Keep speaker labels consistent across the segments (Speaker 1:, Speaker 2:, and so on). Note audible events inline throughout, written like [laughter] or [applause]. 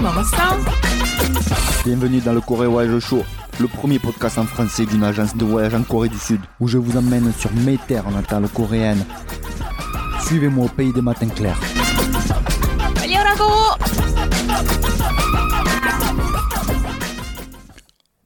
Speaker 1: 먹었어?
Speaker 2: Bienvenue dans le Corée Voyage Show, le premier podcast en français d'une agence de voyage en Corée du Sud, où je vous emmène sur mes terres natales coréennes. Suivez-moi au pays des matins clairs.
Speaker 1: 빨리 오라고!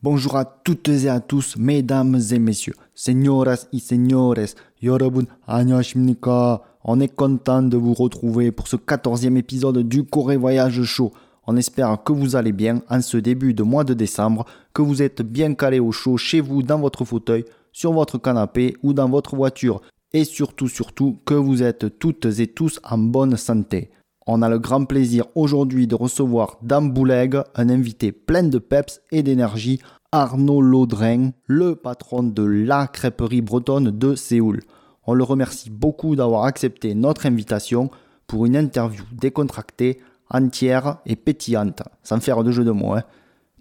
Speaker 2: Bonjour à toutes et à tous, mesdames et messieurs, señoras y señores, 여러분 안녕하십니까? On est content de vous retrouver pour ce 14e épisode du Corée Voyage Show. On espère que vous allez bien en ce début de mois de décembre, que vous êtes bien calé au chaud chez vous dans votre fauteuil, sur votre canapé ou dans votre voiture. Et surtout, surtout, que vous êtes toutes et tous en bonne santé. On a le grand plaisir aujourd'hui de recevoir dans Bouleg un invité plein de peps et d'énergie, Arnaud Laudrin, le patron de la crêperie bretonne de Séoul. On le remercie beaucoup d'avoir accepté notre invitation pour une interview décontractée, entière et pétillante, sans faire de jeu de mots. hein.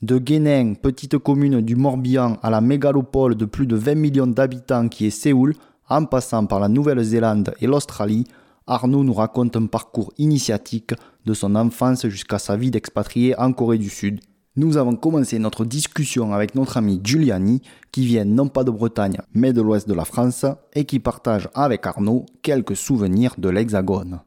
Speaker 2: De Guénin, petite commune du Morbihan, à la mégalopole de plus de 20 millions d'habitants qui est Séoul, en passant par la Nouvelle-Zélande et l'Australie, Arnaud nous raconte un parcours initiatique de son enfance jusqu'à sa vie d'expatrié en Corée du Sud. Nous avons commencé notre discussion avec notre ami Giuliani, qui vient non pas de Bretagne, mais de l'ouest de la France, et qui partage avec Arnaud quelques souvenirs de l'Hexagone.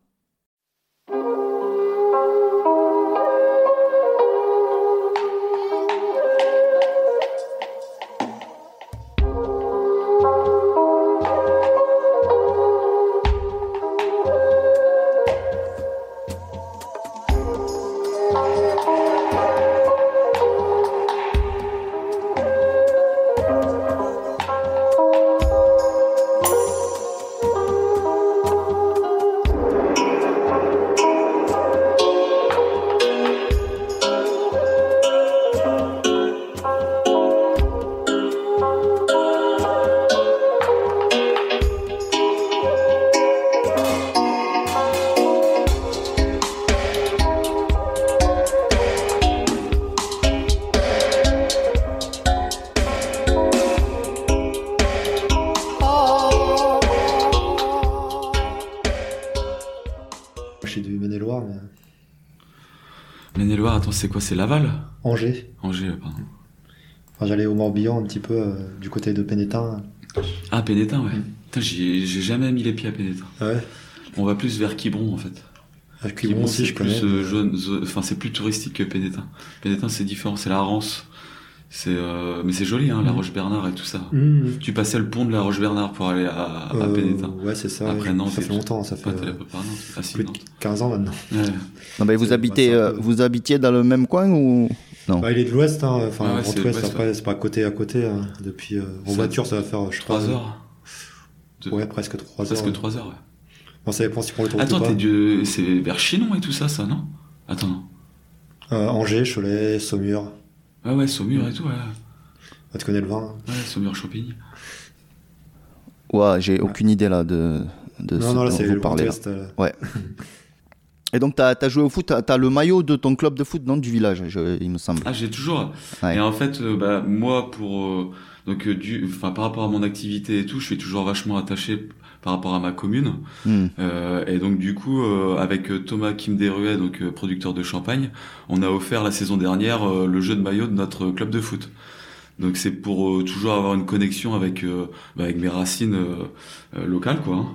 Speaker 3: C'est quoi C'est Laval?
Speaker 4: Angers.
Speaker 3: Angers, pardon.
Speaker 4: Enfin, J'allais au Morbihan un petit peu euh, du côté de Pénétin.
Speaker 3: Ah, Pénétin, ouais. Putain, j'ai jamais mis les pieds à Pénétin.
Speaker 4: Ouais?
Speaker 3: On va plus vers Quiberon, en fait.
Speaker 4: À Quiberon aussi,
Speaker 3: c'est
Speaker 4: je connais.
Speaker 3: euh, zo- enfin, c'est plus touristique que Pénétin. Pénétin, c'est différent, c'est la Rance. C'est, euh, mais c'est joli, hein, la
Speaker 4: Mm.
Speaker 3: Roche-Bernard et tout ça.
Speaker 4: Mmh.
Speaker 3: Tu passais le pont de la Roche-Bernard pour aller à, à
Speaker 4: Euh,
Speaker 3: Pénétin.
Speaker 4: Ouais, c'est ça.
Speaker 3: Après. Nantes
Speaker 4: ça fait longtemps, ça fait euh,
Speaker 3: pas par Nantes. Ah, si,
Speaker 4: plus de
Speaker 3: Nantes.
Speaker 4: 15 ans maintenant.
Speaker 3: Ouais.
Speaker 2: Non, mais vous, habitez, euh,
Speaker 4: peu-
Speaker 2: vous habitiez dans le même coin ou non?
Speaker 4: Bah, il est de l'Ouest, hein. enfin,
Speaker 3: ouais,
Speaker 4: Grand
Speaker 3: c'est
Speaker 4: Ouest,
Speaker 3: l'Ouest,
Speaker 4: après, c'est pas côté à côté. hein. Depuis, euh, en
Speaker 3: Ça-
Speaker 4: voiture, ça va faire, je sais
Speaker 3: Trois
Speaker 4: pas,
Speaker 3: heures. Deux-
Speaker 4: Ouais, presque 3 heures.
Speaker 3: Presque trois heures, ouais.
Speaker 4: Bon, ça dépend si prends le tour ou
Speaker 3: Attends,
Speaker 4: pas.
Speaker 3: t'es du... c'est vers Chinon et tout ça, ça, non? Attends, non.
Speaker 4: Euh, Angers, Cholet, Saumur.
Speaker 3: Ouais, ouais, Saumur et tout, ouais.
Speaker 4: Ah, tu connais le vin hein.
Speaker 3: Ouais, Saumur-Champigny.
Speaker 2: Ouais, j'ai aucune idée là de, de
Speaker 4: Non,
Speaker 2: ce
Speaker 4: non, là,
Speaker 2: dont
Speaker 4: c'est
Speaker 2: vous
Speaker 4: le
Speaker 2: parlez. là.
Speaker 4: Euh.
Speaker 2: Ouais. [laughs] Et donc, t'as as joué au foot, t'as as le maillot de ton club de foot, non, du village, je- il me semble.
Speaker 3: Ah, j'ai toujours.
Speaker 2: Ouais.
Speaker 3: Et en fait, euh, bah, moi, pour euh, donc euh, du, enfin par rapport à mon activité et tout, je suis toujours vachement attaché par rapport à ma commune.
Speaker 2: Hmm.
Speaker 3: Euh, et donc du coup, euh, avec euh, Thomas Kim Deruet, donc euh, producteur de champagne, on a offert la saison dernière euh, le jeu de maillot de notre club de foot. Donc c'est pour euh, toujours avoir une connexion avec euh, bah, avec mes racines locales, quoi. hein.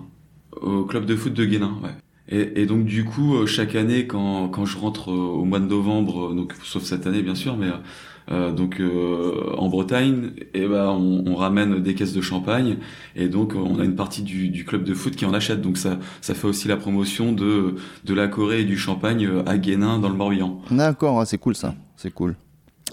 Speaker 3: Au club de foot de Guénin, ouais. Et, et donc du coup, euh, chaque année, quand, quand je rentre au mois de novembre, donc sauf cette année bien sûr, mais euh, donc euh, en Bretagne, et ben on, on ramène des caisses de champagne et donc on a une partie du, du club de foot qui en achète. Donc ça ça fait aussi la promotion de de la Corée et du champagne à Guénin dans le Morbihan.
Speaker 2: D'accord, ah, c'est cool ça, c'est cool.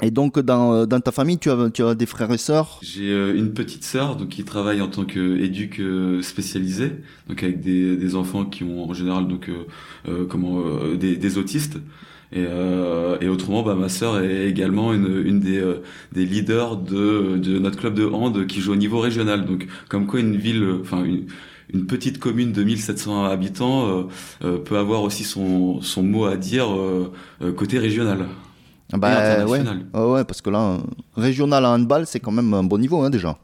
Speaker 2: Et donc, dans, dans ta famille, tu as, tu as des frères et sœurs?
Speaker 3: J'ai euh, une petite sœur donc qui travaille en tant qu'éduc spécialisé, donc avec des, des enfants qui ont en général donc euh, comment des, des autistes. Et, euh, et autrement, bah, ma sœur est également une, une des, euh, des leaders de, de notre club de hand qui joue au niveau régional. Donc, comme quoi une ville, euh, enfin une, une petite commune de 1700 habitants euh, euh, peut avoir aussi son, son mot à dire euh, côté régional.
Speaker 2: Ah Bah ouais.
Speaker 3: international.
Speaker 2: Ouais, parce que là, régional à handball, c'est quand même un bon niveau hein, déjà.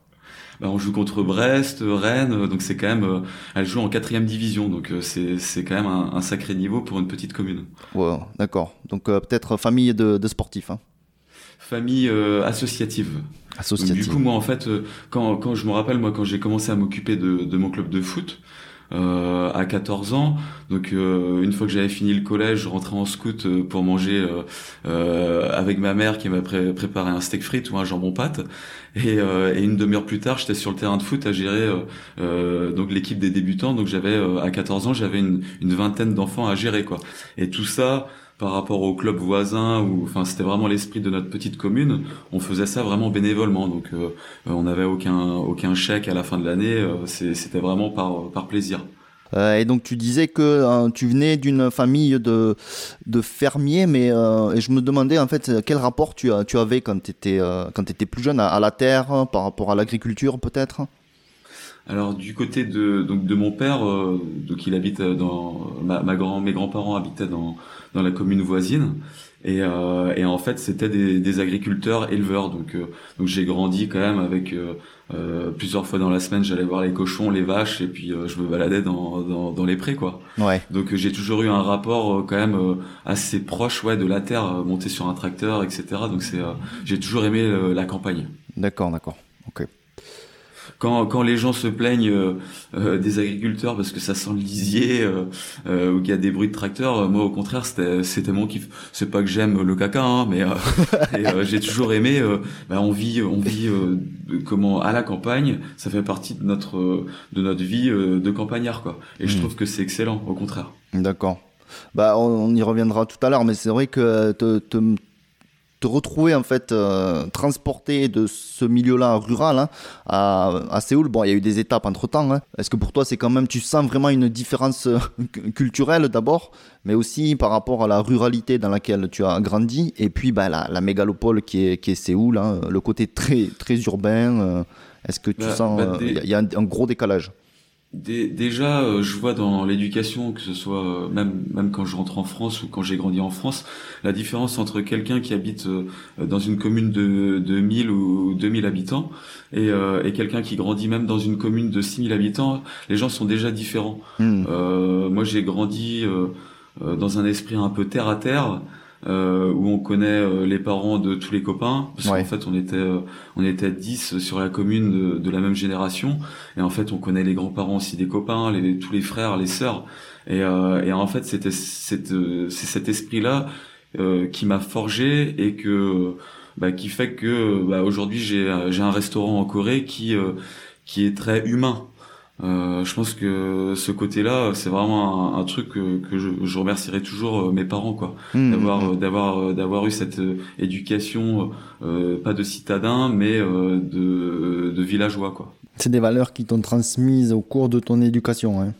Speaker 3: Bah, on joue contre Brest, Rennes, donc c'est quand même, elle joue en quatrième division, donc c'est c'est quand même un, sacré niveau pour une petite commune.
Speaker 2: Ouais, d'accord. Donc peut-être famille de, de sportifs. Hein.
Speaker 3: Famille associative.
Speaker 2: Associative.
Speaker 3: du coup, moi en fait, quand quand je me rappelle moi quand j'ai commencé à m'occuper de de mon club de foot. Euh, à 14 ans. Donc euh, une fois que j'avais fini le collège, je rentrais en scout euh, pour manger avec ma mère qui m'a préparé un steak frites ou un jambon pâte. Et, et une demi-heure plus tard, j'étais sur le terrain de foot à gérer donc l'équipe des débutants. Donc j'avais à 14 ans, j'avais une, une vingtaine d'enfants à gérer quoi. Et tout ça par rapport au club voisin ou enfin c'était vraiment l'esprit de notre petite commune. On faisait ça vraiment bénévolement. Donc euh, on n'avait aucun aucun chèque à la fin de l'année. Euh, c'était vraiment par par plaisir.
Speaker 2: Euh, et donc tu disais que tu venais d'une famille de, de fermiers, mais et je me demandais en fait quel rapport tu, tu avais quand tu étais, étais plus jeune à, la terre, par rapport à l'agriculture peut-être?
Speaker 3: Alors du côté de donc de mon père, donc il habite dans ma, ma grand mes grands-parents habitaient dans dans la commune voisine. Et, euh, et en fait, c'était des, des, agriculteurs éleveurs. Donc, euh, donc j'ai grandi quand même avec euh, euh, plusieurs fois dans la semaine, j'allais voir les cochons, les vaches, et puis je me baladais dans, dans, dans, les prés, quoi.
Speaker 2: Ouais.
Speaker 3: Donc j'ai toujours eu un rapport quand même assez proche, ouais, de la terre, monter sur un tracteur, etc. Donc c'est, j'ai toujours aimé la campagne.
Speaker 2: D'accord, d'accord. Ok
Speaker 3: quand, quand les gens se plaignent euh, euh, des agriculteurs parce que ça sent le lisier euh, ou qu'il y a des bruits de tracteurs, moi au contraire c'était c'était mon kiff. C'est pas que j'aime le caca, hein, mais [laughs] j'ai toujours aimé. Bah, on vit on vit comment à la campagne, ça fait partie de notre de notre vie de campagnard quoi. Et je hmm. trouve que c'est excellent, au contraire.
Speaker 2: D'accord. Bah, on, y reviendra tout à l'heure, mais c'est vrai que te, te, te retrouver en fait euh, transporté de ce milieu-là rural hein, à, à, Séoul. Bon, il y a eu des étapes entre temps. Hein. Est-ce que pour toi, c'est quand même, tu sens vraiment une différence euh, culturelle d'abord, mais aussi par rapport à la ruralité dans laquelle tu as grandi, et puis bah, la, la mégalopole qui est, qui est Séoul, hein, le côté très très urbain. Euh, est-ce que tu bah, sens, bah, il y, a un gros décalage?
Speaker 3: Déjà, euh, je vois dans l'éducation, que ce soit euh, même même quand je rentre en France ou quand j'ai grandi en France, la différence entre quelqu'un qui habite euh, dans une commune de, de 1000 ou 2000 habitants et, et quelqu'un qui grandit même dans une commune de 6000 habitants, les gens sont déjà différents. Hmm. moi, j'ai grandi dans un esprit un peu terre à terre euh, où on connaît euh, les parents de tous les copains parce qu'en fait on était euh, on était 10 sur la commune de, de, la même génération et en fait on connaît les grands-parents aussi des copains les, tous les frères les sœurs et, euh, et en fait c'était c'est cet esprit là qui m'a forgé et que bah, qui fait que bah, aujourd'hui j'ai j'ai un restaurant en Corée qui qui est très humain euh, je pense que ce côté-là, c'est vraiment un, truc que, que je, je, remercierai toujours euh, mes parents, quoi, mmh, d'avoir mmh. d'avoir euh, d'avoir eu cette éducation, euh, pas de citadin, mais de, de villageois, quoi.
Speaker 2: C'est des valeurs qui t'ont transmises au cours de ton éducation, hein.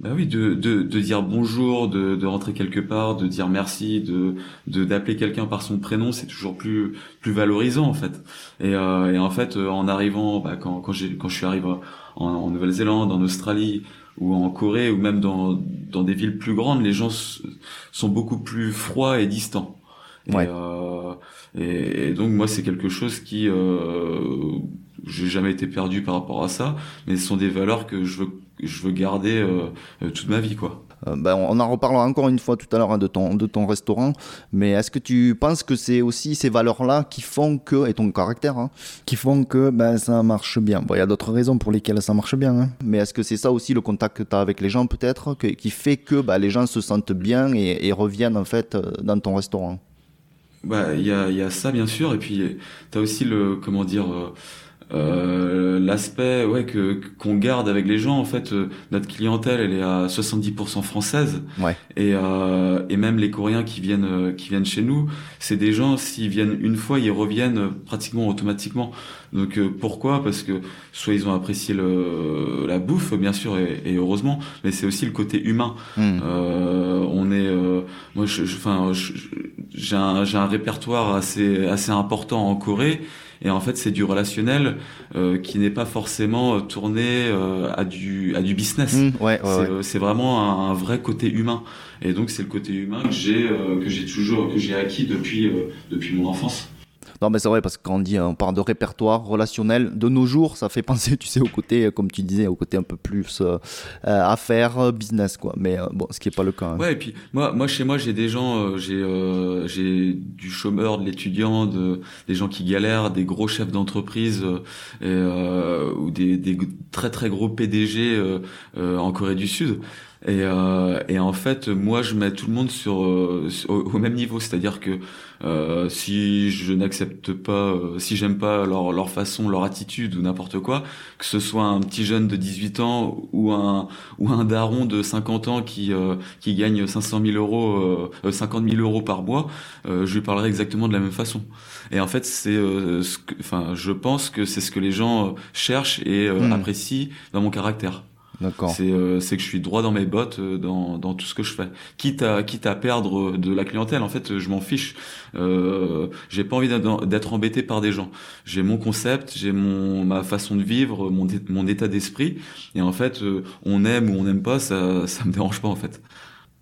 Speaker 3: Bah oui, de, de, de dire bonjour, de, de rentrer quelque part, de dire merci, de d'appeler quelqu'un par son prénom, c'est toujours plus plus valorisant en fait. Et, euh, et en fait, en arrivant, bah, quand quand quand je suis arrivé en, Nouvelle-Zélande, en Australie ou en Corée ou même dans, dans des villes plus grandes, les gens sont beaucoup plus froids et distants. Et, euh, et, donc moi c'est quelque chose qui euh, j'ai jamais été perdu par rapport à ça, mais ce sont des valeurs que je veux je veux garder euh, toute ma vie quoi.
Speaker 2: Euh, ben, on en reparlera encore une fois tout à l'heure hein, de, ton, de ton restaurant, mais est-ce que tu penses que c'est aussi ces valeurs-là qui font que, et ton caractère, hein, qui font que ben, ça marche bien? Bon, il y a d'autres raisons pour lesquelles ça marche bien, hein. mais est-ce que c'est ça aussi le contact que tu as avec les gens peut-être, qui fait que ben, les gens se sentent bien et, reviennent en fait euh, dans ton restaurant?
Speaker 3: Bah, il y a, y a ça bien sûr, et puis tu as aussi le, comment dire, euh, euh, l'aspect ouais que qu'on garde avec les gens en fait euh, notre clientèle elle est à 70% française.
Speaker 2: Ouais.
Speaker 3: et euh, et même les coréens qui viennent euh, qui viennent chez nous c'est des gens s'ils viennent une fois ils reviennent pratiquement automatiquement. Donc pourquoi? Parce que soit ils ont apprécié le la bouffe bien sûr et, et heureusement mais c'est aussi le côté humain. Hmm. on est moi je enfin j'ai un j'ai un répertoire assez assez important en Corée et en fait, c'est du relationnel euh, qui n'est pas forcément euh, tourné euh, à du à du business.
Speaker 2: Mmh, ouais,
Speaker 3: c'est vraiment un, vrai côté humain. Et donc, c'est le côté humain que j'ai que j'ai toujours que j'ai acquis depuis depuis mon enfance.
Speaker 2: Non, mais c'est vrai, parce que quand on dit, on parle de répertoire relationnel, de nos jours, ça fait [laughs] penser, tu sais, au côté, comme tu disais, au côté un peu plus euh, euh, affaires, business, quoi. Mais euh, bon, ce qui n'est pas le cas. hein.
Speaker 3: Ouais, et puis moi, moi chez moi, j'ai des gens, euh, j'ai euh, du chômeur, de l'étudiant, de, des gens qui galèrent, des gros chefs d'entreprise euh, euh, ou des, des très très gros PDG euh, euh, en Corée du Sud. Et, euh, et en fait, moi, je mets tout le monde sur, euh, sur- au même niveau, c'est-à-dire que euh, si je n'accepte pas, euh, si j'aime pas leur, leur façon, leur attitude ou n'importe quoi, que ce soit un petit jeune de 18 ans ou un ou un daron de 50 ans qui euh, qui gagne 500 000 euros, euh, 50 000 euros par mois, euh, je lui parlerai exactement de la même façon. Et en fait, c'est, euh, ce enfin, je pense que c'est ce que les gens euh, cherchent et euh,
Speaker 2: Hmm.
Speaker 3: apprécient dans mon caractère. C'est euh, que je suis droit dans mes bottes euh, dans, dans tout ce que je fais. Quitte à quitte à perdre de la clientèle, en fait, je m'en fiche. Euh, j'ai pas envie d'être embêté par des gens. J'ai mon concept, j'ai mon ma façon de vivre, mon mon état d'esprit. Et en fait, euh, on aime ou on n'aime pas, ça ça me dérange pas en fait.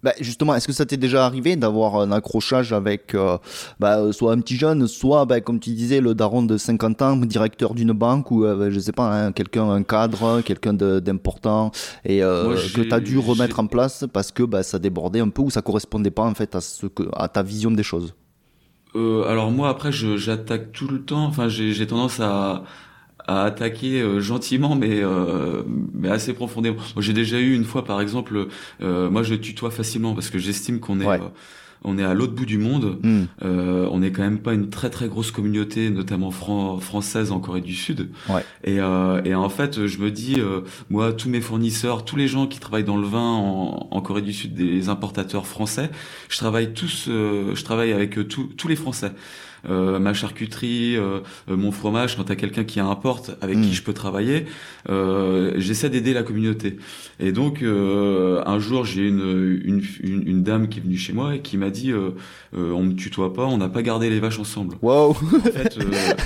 Speaker 2: Bah, justement, est-ce que ça t'est déjà arrivé d'avoir un accrochage avec euh, bah, soit un petit jeune, soit, bah, comme tu disais, le daron de 50 ans, directeur d'une banque, ou, euh, je sais pas, hein, quelqu'un, un cadre, quelqu'un d'important, et euh,
Speaker 3: Moi,
Speaker 2: que tu as dû remettre en place parce que bah, ça débordait un peu ou ça correspondait pas en fait à, ce que, à ta vision des choses?
Speaker 3: Euh, alors moi après j'attaque tout le temps. Enfin j'ai tendance à à attaquer euh, gentiment mais euh, mais assez profondément. J'ai déjà eu une fois par exemple euh, moi je tutoie facilement parce que j'estime qu'on est
Speaker 2: Ouais.
Speaker 3: on est à l'autre bout du monde.
Speaker 2: Hmm.
Speaker 3: Euh, on n'est quand même pas une très très grosse communauté, notamment fran- française en Corée du Sud.
Speaker 2: Ouais.
Speaker 3: Et, euh, et en fait, je me dis, euh, moi, tous mes fournisseurs, tous les gens qui travaillent dans le vin en, en Corée du Sud, des importateurs français, je travaille tous, euh, je travaille avec tous tous les Français. Euh, ma charcuterie, euh, euh, mon fromage, quand t'as quelqu'un qui importe, avec
Speaker 2: Mm.
Speaker 3: qui je peux travailler, euh, j'essaie d'aider la communauté. Et donc, euh, un jour, j'ai une, une, une, une dame qui est venue chez moi et qui m'a dit, on me tutoie pas, on n'a pas gardé les vaches ensemble.
Speaker 2: Wow
Speaker 3: En fait,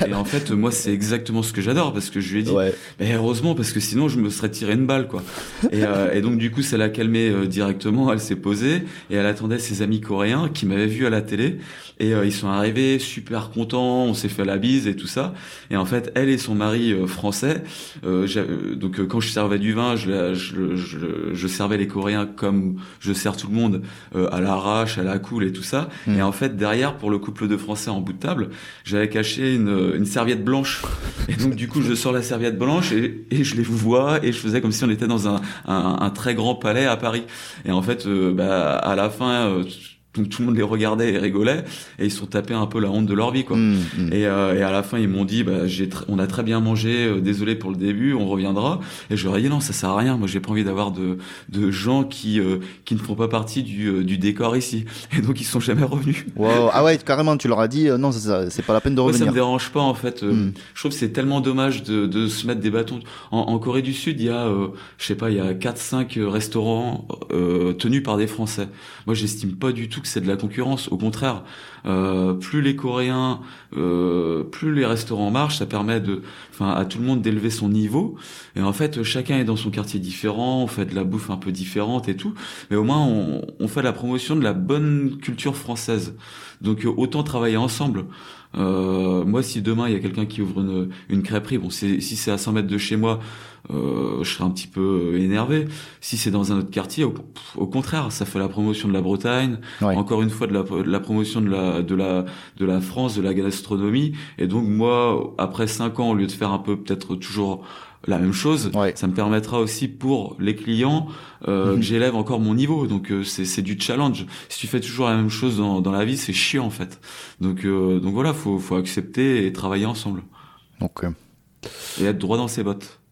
Speaker 3: et en fait, moi, c'est exactement ce que j'adore parce que je lui ai dit,
Speaker 2: Ouais.
Speaker 3: mais heureusement parce que sinon je me serais tiré une balle quoi. Et, et donc du coup ça l'a calmée directement. Elle s'est posée et elle attendait ses amis coréens qui m'avaient vu à la télé et euh, ils sont arrivés super contents. On s'est fait la bise et tout ça. Et en fait elle et son mari euh, français. euh, euh, donc quand je servais du vin, je, la- je, je, je servais les Coréens comme je sers tout le monde à l'arrache, à la cool et tout ça.
Speaker 2: Mm.
Speaker 3: Et en fait derrière pour le couple de Français en bout de table, j'avais caché une, une serviette blanche. Et donc du coup je sors la serviette blanche et, et je les vois et je faisais comme si on était dans un, un, un très grand palais à Paris. Et en fait, euh, bah, à la fin, euh, tout, tout le monde les regardait et rigolait et ils se sont tapés un peu la honte de leur vie quoi.
Speaker 2: Hmm, hmm.
Speaker 3: Et, euh, et à la fin, ils m'ont dit, bah, j'ai on a très bien mangé, euh, désolé pour le début, on reviendra. Et je leur ai dit, non, ça sert à rien. Moi, j'ai pas envie d'avoir de, de gens qui, euh, qui ne font pas partie du, euh, du décor ici. Et donc, ils sont jamais revenus.
Speaker 2: Wow. Ah ouais, carrément, tu leur as dit, euh, non, c'est pas la peine de
Speaker 3: Moi, ça me
Speaker 2: revenir.
Speaker 3: dérange pas, en fait.
Speaker 2: Hmm.
Speaker 3: Je trouve que c'est tellement dommage de, de se mettre des bâtons. En, en Corée du Sud, il y a, je sais pas, il y a 4-5 restaurants euh, tenus par des Français. Moi, j'estime pas du c'est de la concurrence. Au contraire, euh, plus les Coréens, euh, plus les restaurants marchent, ça permet de, enfin, à tout le monde d'élever son niveau. Et en fait, chacun est dans son quartier différent, on fait de la bouffe un peu différente et tout. Mais au moins, on, on fait la promotion de la bonne culture française. Donc, euh, autant travailler ensemble. Euh, moi, si demain il y a quelqu'un qui ouvre une, une crêperie, bon, si c'est à 100 mètres de chez moi, euh, je serai un petit peu énervé. Si c'est dans un autre quartier, au, au contraire, ça fait la promotion de la Bretagne,
Speaker 2: Ouais.
Speaker 3: encore une fois de la, de la promotion de la, de la, de la France, de la gastronomie. Et donc moi, après cinq ans, au lieu de faire un peu peut-être toujours la même chose,
Speaker 2: Ouais.
Speaker 3: ça me permettra aussi pour les clients euh,
Speaker 2: Mhm.
Speaker 3: que j'élève encore mon niveau. Donc euh, c'est, c'est du challenge. Si tu fais toujours la même chose dans, dans la vie, c'est chiant en fait. Donc euh, donc voilà, faut faut accepter et travailler ensemble
Speaker 2: Donc, euh,
Speaker 3: et être droit dans ses bottes.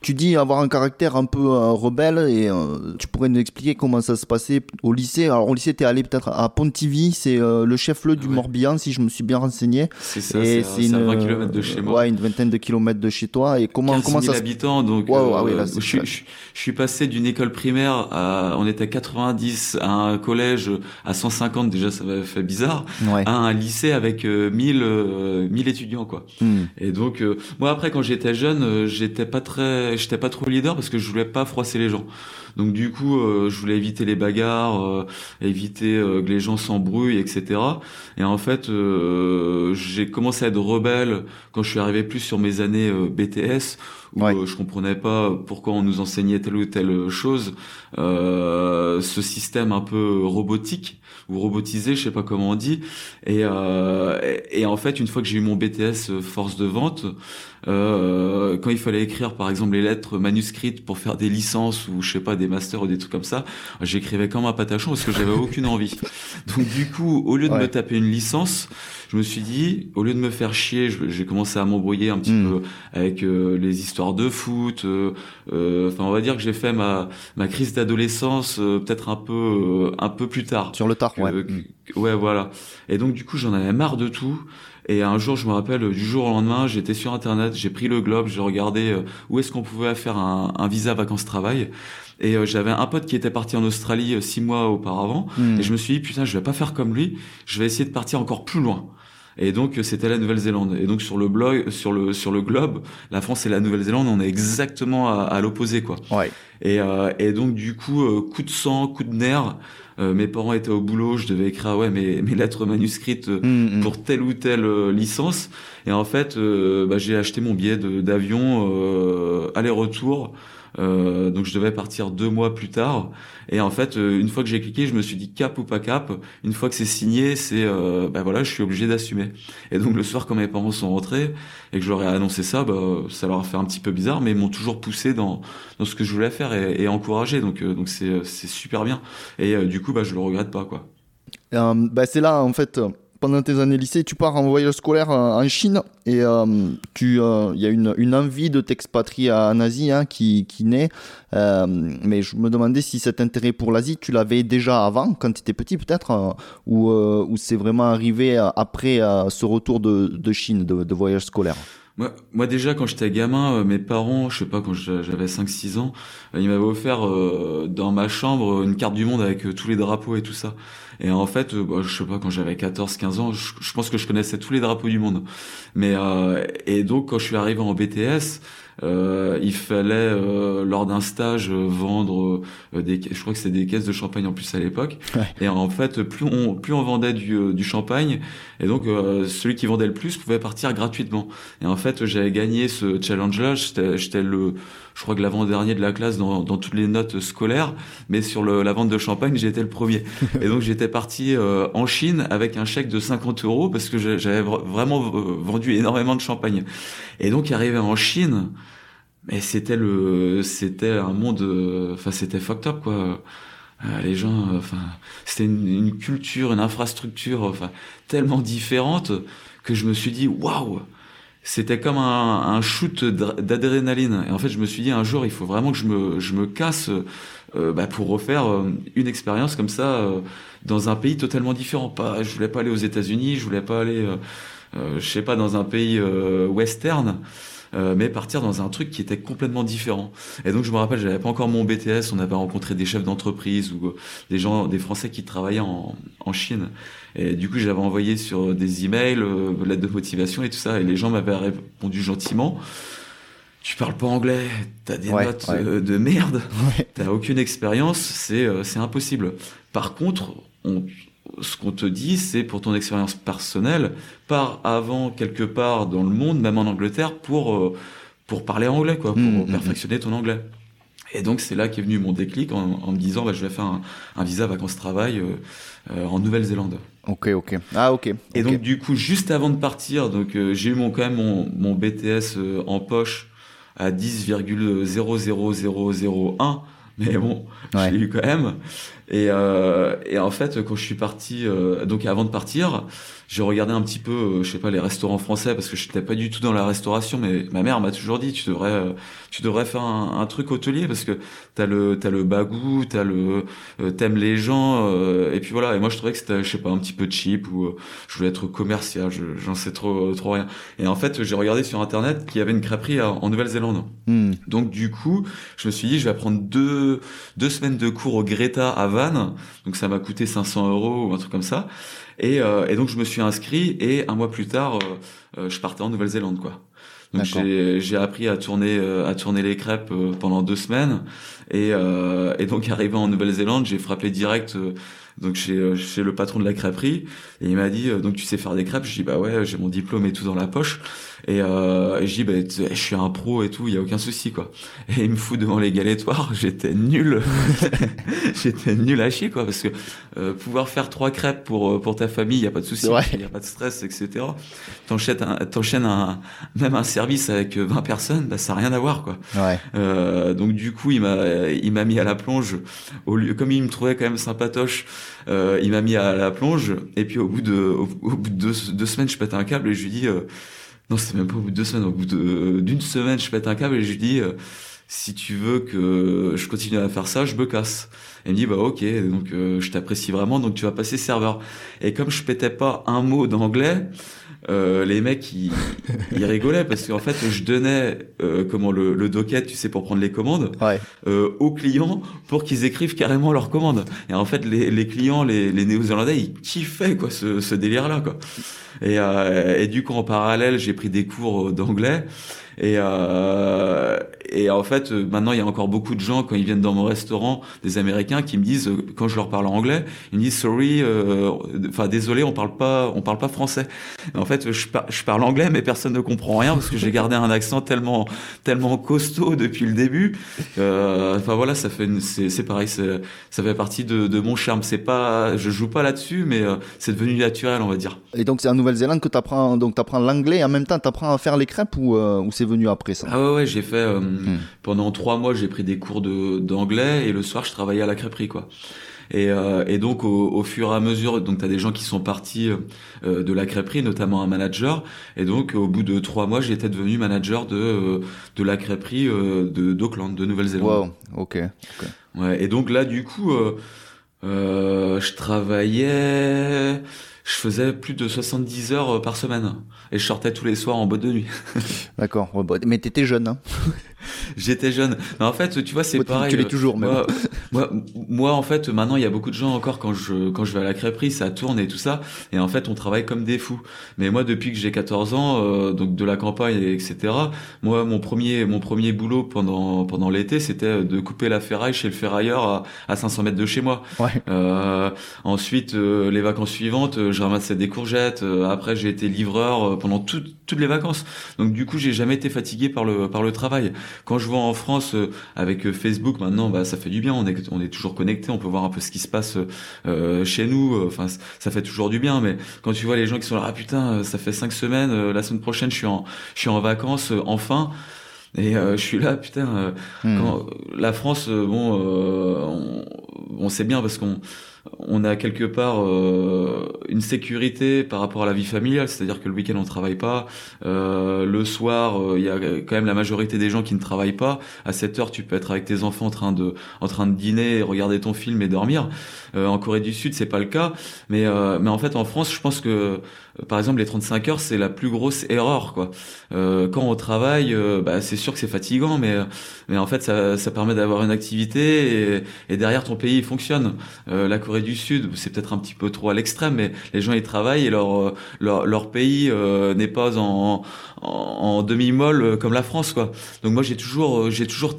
Speaker 2: Tu dis avoir un caractère un peu euh, rebelle et euh, tu pourrais nous expliquer comment ça se passait au lycée. Alors au lycée, tu es allé peut-être à Pontivy, c'est euh, le chef-lieu du
Speaker 3: Ouais.
Speaker 2: Morbihan si je me suis bien renseigné.
Speaker 3: C'est ça, c'est, c'est à 20 km de chez moi.
Speaker 2: Ouais, une vingtaine de kilomètres de chez toi. Et comment,
Speaker 3: 15
Speaker 2: comment
Speaker 3: 000
Speaker 2: ça
Speaker 3: habitants, donc
Speaker 2: Wow, ah oui, là,
Speaker 3: je, je, je suis passé d'une école primaire à, on était à 90, à un collège à 150, déjà ça m'a fait bizarre,
Speaker 2: Ouais.
Speaker 3: à un lycée avec euh, 1000, euh, 1000 étudiants quoi.
Speaker 2: Hmm.
Speaker 3: Et donc moi après quand j'étais jeune, j'étais pas très, j'étais pas trop leader parce que je voulais pas froisser les gens. Donc du coup, je voulais éviter les bagarres, éviter que les gens s'embrouillent, etc. Et en fait, j'ai commencé à être rebelle quand je suis arrivé plus sur mes années BTS où ouais. je comprenais pas pourquoi on nous enseignait telle ou telle chose. ce système un peu robotique ou robotisé, je sais pas comment on dit. Et, euh, et, en fait, une fois que j'ai eu mon BTS euh, force de vente, euh, quand il fallait écrire par exemple les lettres manuscrites pour faire des licences ou je sais pas des masters ou des trucs comme ça, j'écrivais comme un patachon parce que j'avais [laughs] aucune envie. Donc du coup, au lieu de me taper une licence, je me suis dit, au lieu de me faire chier, j'ai commencé à m'embrouiller un petit hmm. peu avec euh, les histoires de foot. Euh, euh, enfin, on va dire que j'ai fait ma ma crise d'adolescence peut-être un peu un peu plus tard.
Speaker 2: Sur le tard, ouais.
Speaker 3: ouais, voilà. Et donc du coup, j'en avais marre de tout. Et un jour, je me rappelle, du jour au lendemain, j'étais sur Internet, j'ai pris le globe, j'ai regardé euh, où est-ce qu'on pouvait faire un, un visa vacances-travail. Et euh, j'avais un pote qui était parti en Australie euh, six mois auparavant. Hmm. Et je me suis dit, putain, je vais pas faire comme lui, je vais essayer de partir encore plus loin. Et donc c'était la Nouvelle-Zélande. Et donc sur le blog, sur le sur le globe, la France et la Nouvelle-Zélande, on est exactement à, à l'opposé quoi.
Speaker 2: Ouais.
Speaker 3: Et, euh, et donc du coup, coup de sang, coup de nerf. Euh, mes parents étaient au boulot, je devais écrire ouais mes, mes lettres manuscrites euh, mm, mm. pour telle ou telle euh, licence. Et en fait, bah, j'ai acheté mon billet d'avion aller-retour. Donc je devais partir deux mois plus tard. Et en fait, une fois que j'ai cliqué, je me suis dit cap ou pas cap. Une fois que c'est signé, c'est bah voilà, je suis obligé d'assumer. Et donc le soir, quand mes parents sont rentrés et que je leur ai annoncé ça, bah, ça leur a fait un petit peu bizarre, mais ils m'ont toujours poussé dans dans ce que je voulais faire et, et encouragé. Donc donc c'est c'est super bien. Et du coup bah, je le regrette pas, quoi.
Speaker 2: Euh, bah, c'est là, en fait, pendant tes années lycée, tu pars en voyage scolaire en Chine et euh, euh, il y a une, envie de t'expatrier en Asie hein, qui, qui naît. mais je me demandais si cet intérêt pour l'Asie, tu l'avais déjà avant, quand tu étais petit peut-être, ou, ou c'est vraiment arrivé après ce retour de, Chine, de, de voyage scolaire?
Speaker 3: Moi, moi déjà quand j'étais gamin, euh, mes parents, je sais pas quand j'avais 5-6 ans, euh, ils m'avaient offert euh, dans ma chambre une carte du monde avec tous les drapeaux et tout ça. Et en fait, bah, je sais pas quand j'avais 14-15 ans, je, je, pense que je connaissais tous les drapeaux du monde. Mais et donc quand je suis arrivé en BTS, euh, il fallait euh, lors d'un stage vendre euh, des, je crois que c'est des caisses de champagne en plus à l'époque. Et en fait, plus on plus on vendait du, du champagne, et donc celui qui vendait le plus pouvait partir gratuitement. Et en fait, j'avais gagné ce challenge-là. J'étais le je crois que l'avant-dernier de la classe dans, dans, toutes les notes scolaires, mais sur le, la vente de champagne, j'étais le premier. [laughs] Et donc j'étais parti en Chine avec un chèque de 50 euros parce que j'avais vraiment vendu énormément de champagne. Et donc arrivé en Chine, mais c'était le, c'était un monde, enfin c'était fucked up quoi. Euh, les gens, enfin c'était une, une, culture, une infrastructure, enfin tellement différente que je me suis dit waouh. C'était comme un, shoot d'adrénaline. Et en fait, je me suis dit un jour, il faut vraiment que je me, je me casse euh, bah, pour refaire euh, une expérience comme ça euh, dans un pays totalement différent. Pas, je voulais pas aller aux États-Unis, je voulais pas aller, je sais pas, dans un pays western. Euh, mais partir dans un truc qui était complètement différent. Et donc je me rappelle, j'avais pas encore mon BTS, on avait rencontré des chefs d'entreprise ou euh, des gens, des Français qui travaillaient en, en Chine. Et du coup, j'avais envoyé sur des emails, euh, lettres de motivation et tout ça, et les gens m'avaient répondu gentiment. Tu parles pas anglais, t'as des notes euh, de merde, t'as aucune expérience, c'est c'est impossible. Par contre, on, ce qu'on te dit, c'est pour ton expérience personnelle, pars avant quelque part dans le monde, même en Angleterre, pour euh, pour parler anglais, quoi, pour mmh, mmh, perfectionner ton anglais. Et donc c'est là qu'est venu mon déclic en, me disant, bah, je vais faire un, un visa vacances-travail euh, euh, en Nouvelle-Zélande.
Speaker 2: Ok, ok. Ah, ok.
Speaker 3: Et donc du coup, juste avant de partir, donc j'ai eu mon quand même mon, mon BTS en poche à 10,00001 mais bon, ouais. j'ai eu quand même. Et, euh, et en fait, quand je suis parti, euh, donc avant de partir, j'ai regardé un petit peu, euh, je sais pas, les restaurants français parce que je n'étais pas du tout dans la restauration, mais ma mère m'a toujours dit, tu devrais, euh, tu devrais faire un, un, truc hôtelier parce que t'as le, t'as le bagou, t'as le, euh, t'aimes les gens, et puis voilà. Et moi, je trouvais que c'était, je sais pas, un petit peu cheap ou je voulais être commercial, j'en sais trop, trop rien. Et en fait, j'ai regardé sur internet qu'il y avait une crêperie en Nouvelle-Zélande. Hmm. Donc du coup, je me suis dit, je vais prendre deux, deux semaines de cours au Greta à Donc ça m'a coûté 500 euros ou un truc comme ça. Et, euh, et, donc je me suis inscrit et un mois plus tard, euh, euh je partais en Nouvelle-Zélande, quoi. Donc j'ai appris à tourner à tourner les crêpes pendant deux semaines et et donc [laughs] arrivé en Nouvelle-Zélande, j'ai frappé direct donc chez chez le patron de la crêperie et il m'a dit euh, donc tu sais faire des crêpes? Je dis bah ouais j'ai mon diplôme et tout dans la poche et, euh, et je dis bah je suis un pro et tout il y a aucun souci quoi et il me fout devant les galettoirs [laughs] j'étais nul [laughs] j'étais nul à chier quoi parce que euh, pouvoir faire trois crêpes pour euh, pour ta famille il y a pas de souci
Speaker 2: Ouais.
Speaker 3: il y a pas de stress etc t'enchaînes un, t'enchaînes un même un service avec euh, 20 personnes bah ça a rien à voir quoi
Speaker 2: Ouais.
Speaker 3: euh, donc du coup, il m'a, il m'a mis à la plonge. Au lieu, comme il me trouvait quand même sympatoche, euh, il m'a mis à la plonge. Et puis au bout de, au, au bout de deux, semaines, je pète un câble et je lui dis, euh, non, c'est même pas au bout de deux semaines, au bout de, d'une semaine, je pète un câble et je lui dis, euh, si tu veux que je continue à faire ça, je me casse. Il me dit, bah ok, donc euh, je t'apprécie vraiment, donc tu vas passer serveur. Et comme je pétais pas un mot d'anglais, euh, les mecs ils, ils rigolaient parce qu'en fait je donnais euh, comment le, le docket tu sais pour prendre les commandes
Speaker 2: Ouais.
Speaker 3: euh, aux clients pour qu'ils écrivent carrément leurs commandes. Et en fait les, les clients les, les néo-zélandais ils kiffaient quoi ce, ce délire là quoi. Et, euh, et du coup en parallèle j'ai pris des cours d'anglais et euh, et en fait euh, maintenant il y a encore beaucoup de gens quand ils viennent dans mon restaurant des américains qui me disent euh, quand je leur parle anglais ils me disent sorry enfin désolé on parle pas on parle pas français en fait, je, par- je parle anglais, mais personne ne comprend rien parce que j'ai gardé un accent tellement, tellement costaud depuis le début. Enfin voilà, ça fait, c'est pareil, ça fait partie de, mon charme. C'est pas, je joue pas là-dessus, mais c'est devenu naturel, on va dire.
Speaker 2: Et donc c'est en Nouvelle-Zélande que tu apprends donc t'apprends l'anglais en même temps tu apprends à faire les crêpes ou, ou c'est venu après ça
Speaker 3: Ah ouais, ouais, j'ai fait euh,
Speaker 2: Hmm.
Speaker 3: pendant trois mois, j'ai pris des cours de d'anglais et le soir, je travaillais à la crêperie, quoi. Et, euh, et donc au, au fur et à mesure, donc t'as des gens qui sont partis euh, de la crêperie, notamment un manager. Et donc au bout de trois mois, j'étais devenu manager de de la crêperie de d'Auckland, de Nouvelle-Zélande.
Speaker 2: Wow, ok.
Speaker 3: Ouais. Et donc là, du coup, je travaillais, je faisais plus de 70 heures euh, par semaine et je sortais tous les soirs en boîte de nuit.
Speaker 2: D'accord. Bah, mais t'étais jeune, hein [laughs] [laughs]
Speaker 3: J'étais jeune. Mais en fait, tu vois, c'est pareil.
Speaker 2: tu l'es
Speaker 3: euh,
Speaker 2: toujours, même.
Speaker 3: Moi, moi, moi, en fait, maintenant, il y a beaucoup de gens encore quand je quand je vais à la crêperie, ça tourne et tout ça. Et en fait, on travaille comme des fous. Mais moi, depuis que j'ai 14 ans, euh, donc de la campagne, et etc. Moi, mon premier mon premier boulot pendant pendant l'été, c'était de couper la ferraille chez le ferrailleur à, à 500 mètres de chez moi.
Speaker 2: Ouais.
Speaker 3: Euh, ensuite, euh, les vacances suivantes, euh, je ramassais des courgettes. Euh, après, j'ai été livreur euh, pendant toutes toutes les vacances. Donc du coup, j'ai jamais été fatigué par le par le travail. Quand je vois en France euh, avec euh, Facebook maintenant, bah ça fait du bien. On est on est toujours connecté. On peut voir un peu ce qui se passe euh, chez nous. Enfin, ça fait toujours du bien. Mais quand tu vois les gens qui sont là, ah putain, ça fait cinq semaines. euh, la semaine prochaine, je suis en je suis en vacances enfin. Et euh, je suis là, putain. euh,
Speaker 2: Hmm.
Speaker 3: quand, la France, bon, euh, on, on sait bien parce qu'on on a quelque part euh, une sécurité par rapport à la vie familiale, c'est-à-dire que le week-end on travaille pas, euh, le soir euh, il y a quand même la majorité des gens qui ne travaillent pas. À 7 heures tu peux être avec tes enfants en train de en train de dîner, regarder ton film et dormir. En Corée du Sud c'est pas le cas, mais mais en fait en France je pense que par exemple les 35 heures c'est la plus grosse erreur quoi. Euh, quand on travaille, euh, bah, c'est sûr que c'est fatigant, mais mais en fait ça, ça permet d'avoir une activité et, et derrière ton pays il fonctionne. Euh, la Corée du Sud, c'est peut-être un petit peu trop à l'extrême, mais les gens ils travaillent et leur euh, leur, leur pays euh, n'est pas en, en, en demi-molle comme la France quoi. Donc moi j'ai toujours euh, j'ai toujours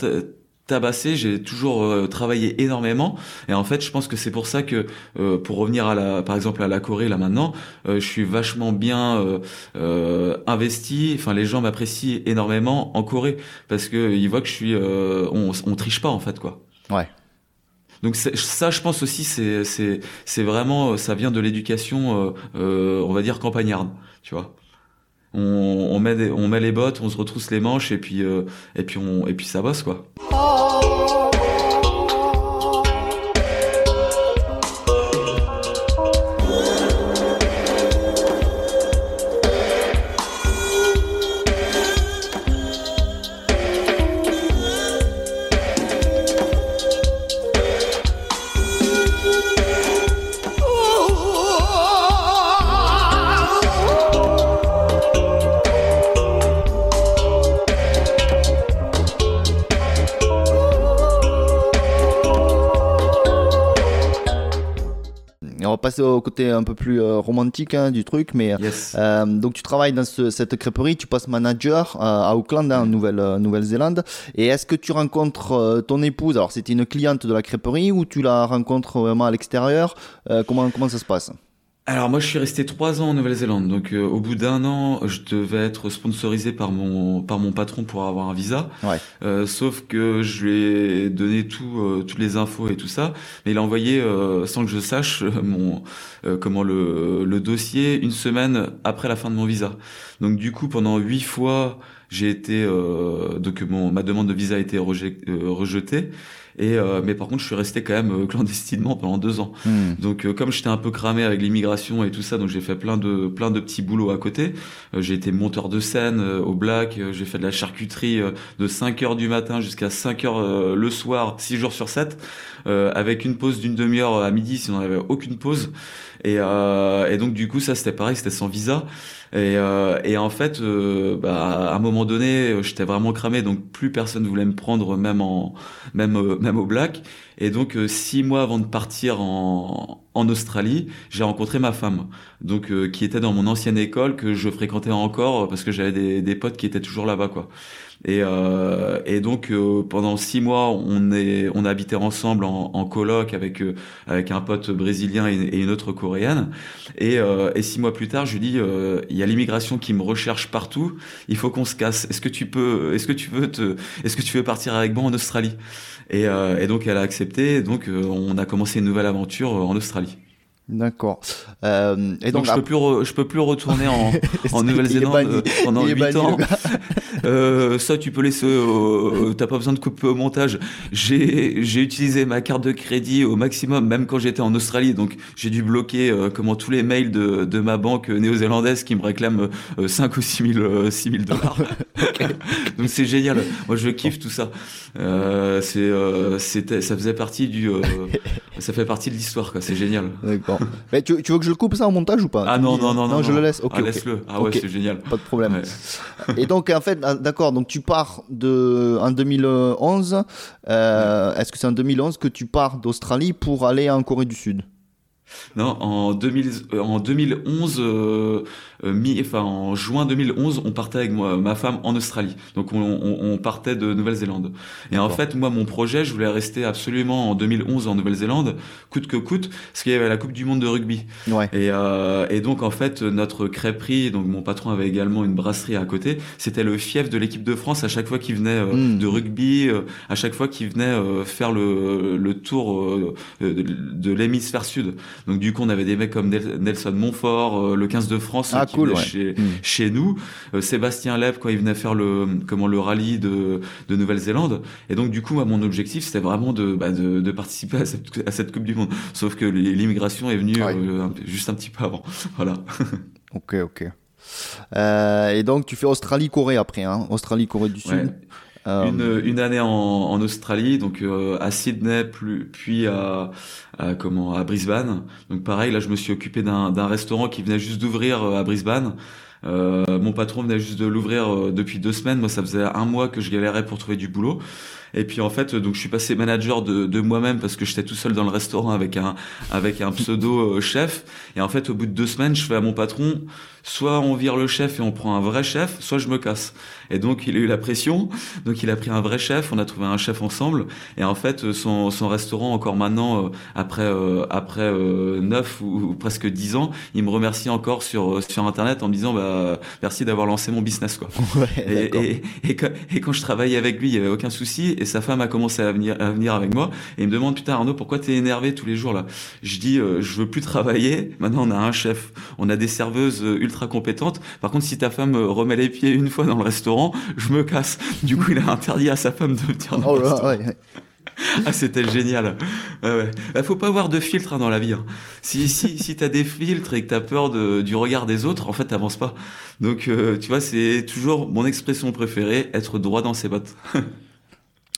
Speaker 3: tabassé, j'ai toujours euh, travaillé énormément et en fait je pense que c'est pour ça que euh, pour revenir à la par exemple à la Corée là maintenant euh, je suis vachement bien euh, euh, investi enfin les gens m'apprécient énormément en Corée parce que ils voient que je suis euh, on, on triche pas en fait quoi
Speaker 2: Ouais.
Speaker 3: donc ça, je pense aussi, c'est c'est c'est vraiment, euh, ça vient de l'éducation, euh, euh, on va dire campagnarde, tu vois. On, on met des- on met les bottes, on se retrousse les manches et puis euh, et puis on et puis ça bosse quoi.
Speaker 2: Passer au côté un peu plus romantique hein, du truc, mais donc tu travailles dans cette crêperie, tu passes manager à Auckland, en Nouvelle Nouvelle-Zélande, et est-ce que tu rencontres ton épouse? Alors c'était une cliente de la crêperie ou tu la rencontres vraiment à l'extérieur? Comment comment ça se passe?
Speaker 3: Alors moi je suis resté trois ans en Nouvelle-Zélande, donc euh, au bout d'un an je devais être sponsorisé par mon par mon patron pour avoir un visa.
Speaker 2: Ouais.
Speaker 3: Euh, sauf que je lui ai donné tout euh, toutes les infos et tout ça, mais il a envoyé sans que je sache mon comment le le dossier une semaine après la fin de mon visa. Donc du coup pendant huit fois j'ai été donc mon ma demande de visa a été rejetée et euh, mais par contre, je suis resté quand même euh, clandestinement pendant deux ans. Hmm. Donc, euh, comme j'étais un peu cramé avec l'immigration et tout ça, donc j'ai fait plein de plein de petits boulots à côté. j'ai été monteur de scène au Black. j'ai fait de la charcuterie de 5 heures du matin jusqu'à 5 heures le soir, 6 jours sur 7, avec une pause d'une demi-heure à midi si on n'avait aucune pause. Et, et donc du coup, ça c'était pareil, c'était sans visa. Et, euh, et en fait, euh, bah, à un moment donné, j'étais vraiment cramé, donc plus personne voulait me prendre, même en, même, euh, même au black. Et donc euh, six mois avant de partir en, en Australie, j'ai rencontré ma femme, donc qui était dans mon ancienne école que je fréquentais encore parce que j'avais des, des potes qui étaient toujours là-bas, quoi. Et, euh, et donc euh, pendant six mois, on est on a habité ensemble en, en coloc avec euh, avec un pote brésilien et, une autre coréenne. Et, euh, et, six mois plus tard, je lui dis il y a l'immigration qui me recherche partout. Il faut qu'on se casse. Est-ce que tu peux Est-ce que tu veux te Est-ce que tu veux partir avec moi en Australie? Et, et donc elle a accepté. Donc on a commencé une nouvelle aventure en Australie.
Speaker 2: D'accord.
Speaker 3: Euh, et donc, je peux plus je peux plus retourner en, [laughs] en Nouvelle-Zélande euh, pendant 8 ans. [laughs] euh, ça tu peux laisser euh, t'as pas besoin de couper au montage. J'ai j'ai utilisé ma carte de crédit au maximum même quand j'étais en Australie donc j'ai dû bloquer euh, comment tous les mails de, de ma banque néo-zélandaise qui me réclament 5 ou 6 000 6 000 dollars. [laughs] donc c'est génial. Moi je kiffe tout ça. c'est c'était ça faisait partie du ça fait partie de l'histoire quoi, c'est génial.
Speaker 2: D'accord. [laughs] Mais tu, tu, veux que je le coupe ça en montage ou pas?
Speaker 3: Ah non, non, non, non.
Speaker 2: Non, je le laisse. Ok.
Speaker 3: Ah, laisse-le. Ah ouais, c'est génial.
Speaker 2: Pas de problème. Et donc, en fait, ah, d'accord, donc tu pars de, en 2011. Euh, Est-ce que c'est en 2011 que tu pars d'Australie pour aller en Corée du Sud?
Speaker 3: Non, en, 2000, euh, en 2011, euh, euh, mi, enfin en juin 2011, on partait avec moi, ma femme en Australie. Donc on, on, on partait de Nouvelle-Zélande. Et en fait, moi, mon projet, je voulais rester absolument en 2011 en Nouvelle-Zélande, coûte que coûte, parce qu'il y avait la Coupe du Monde de rugby.
Speaker 2: Ouais.
Speaker 3: Et, euh, et donc en fait, notre crêperie, donc mon patron avait également une brasserie à côté. C'était le fief de l'équipe de France à chaque fois qu'il venait mm. de rugby, à chaque fois qu'il venait faire le, le tour de, de l'hémisphère sud. Donc du coup, on avait des mecs comme Nelson Montfort, euh, le 15 de France
Speaker 2: ah,
Speaker 3: qui
Speaker 2: cool,
Speaker 3: chez,
Speaker 2: hmm.
Speaker 3: chez nous, euh, Sébastien Leb quand il venait faire le comment le rallye de, de Nouvelle-Zélande. Et donc du coup, moi, mon objectif, c'était vraiment de, bah, de, de, participer à cette, à cette Coupe du Monde. Sauf que l'immigration est venue euh, juste un petit peu avant. [laughs] voilà. [laughs]
Speaker 2: ok, ok. Euh, et donc tu fais Australie-Corée après, hein Australie-Corée du Sud. Ouais.
Speaker 3: Euh, une, une, année en, en Australie, donc euh, à Sydney, plus, puis à, à, comment à Brisbane. Donc pareil, là je me suis occupé d'un restaurant qui venait juste d'ouvrir euh, à Brisbane. Euh, mon patron venait juste de l'ouvrir depuis deux semaines. Moi, ça faisait un mois que je galérais pour trouver du boulot. Et puis en fait, donc je suis passé manager de, de moi-même parce que j'étais tout seul dans le restaurant avec un avec un pseudo chef. Et en fait, au bout de deux semaines, je fais à mon patron soit on vire le chef et on prend un vrai chef, soit je me casse. Et donc il a eu la pression, donc il a pris un vrai chef, on a trouvé un chef ensemble, et en fait son, son restaurant encore maintenant euh, après euh, après euh, neuf ou, presque dix ans, il me remercie encore sur sur internet en me disant bah merci d'avoir lancé mon business quoi. [laughs]
Speaker 2: Ouais,
Speaker 3: et, et, et, quand, et, quand, je travaillais avec lui, il y avait aucun souci, et sa femme a commencé à venir à venir avec moi, et il me demande putain Arnaud pourquoi t'es énervé tous les jours là? Je dis je veux plus travailler, maintenant on a un chef, on a des serveuses ultra compétente. Par contre, si ta femme remet les pieds une fois dans le restaurant, je me casse. Du coup, il a interdit à sa femme de venir dans le oh restaurant. [laughs] Ah, c'était génial. Il ouais. Bah, faut pas avoir de filtre hein, dans la vie. Hein. Si, si, si t'as des filtres et que t'as peur de, du regard des autres, en fait, t'avances pas. Donc, euh, tu vois, c'est toujours mon expression préférée, être droit dans ses bottes. [laughs]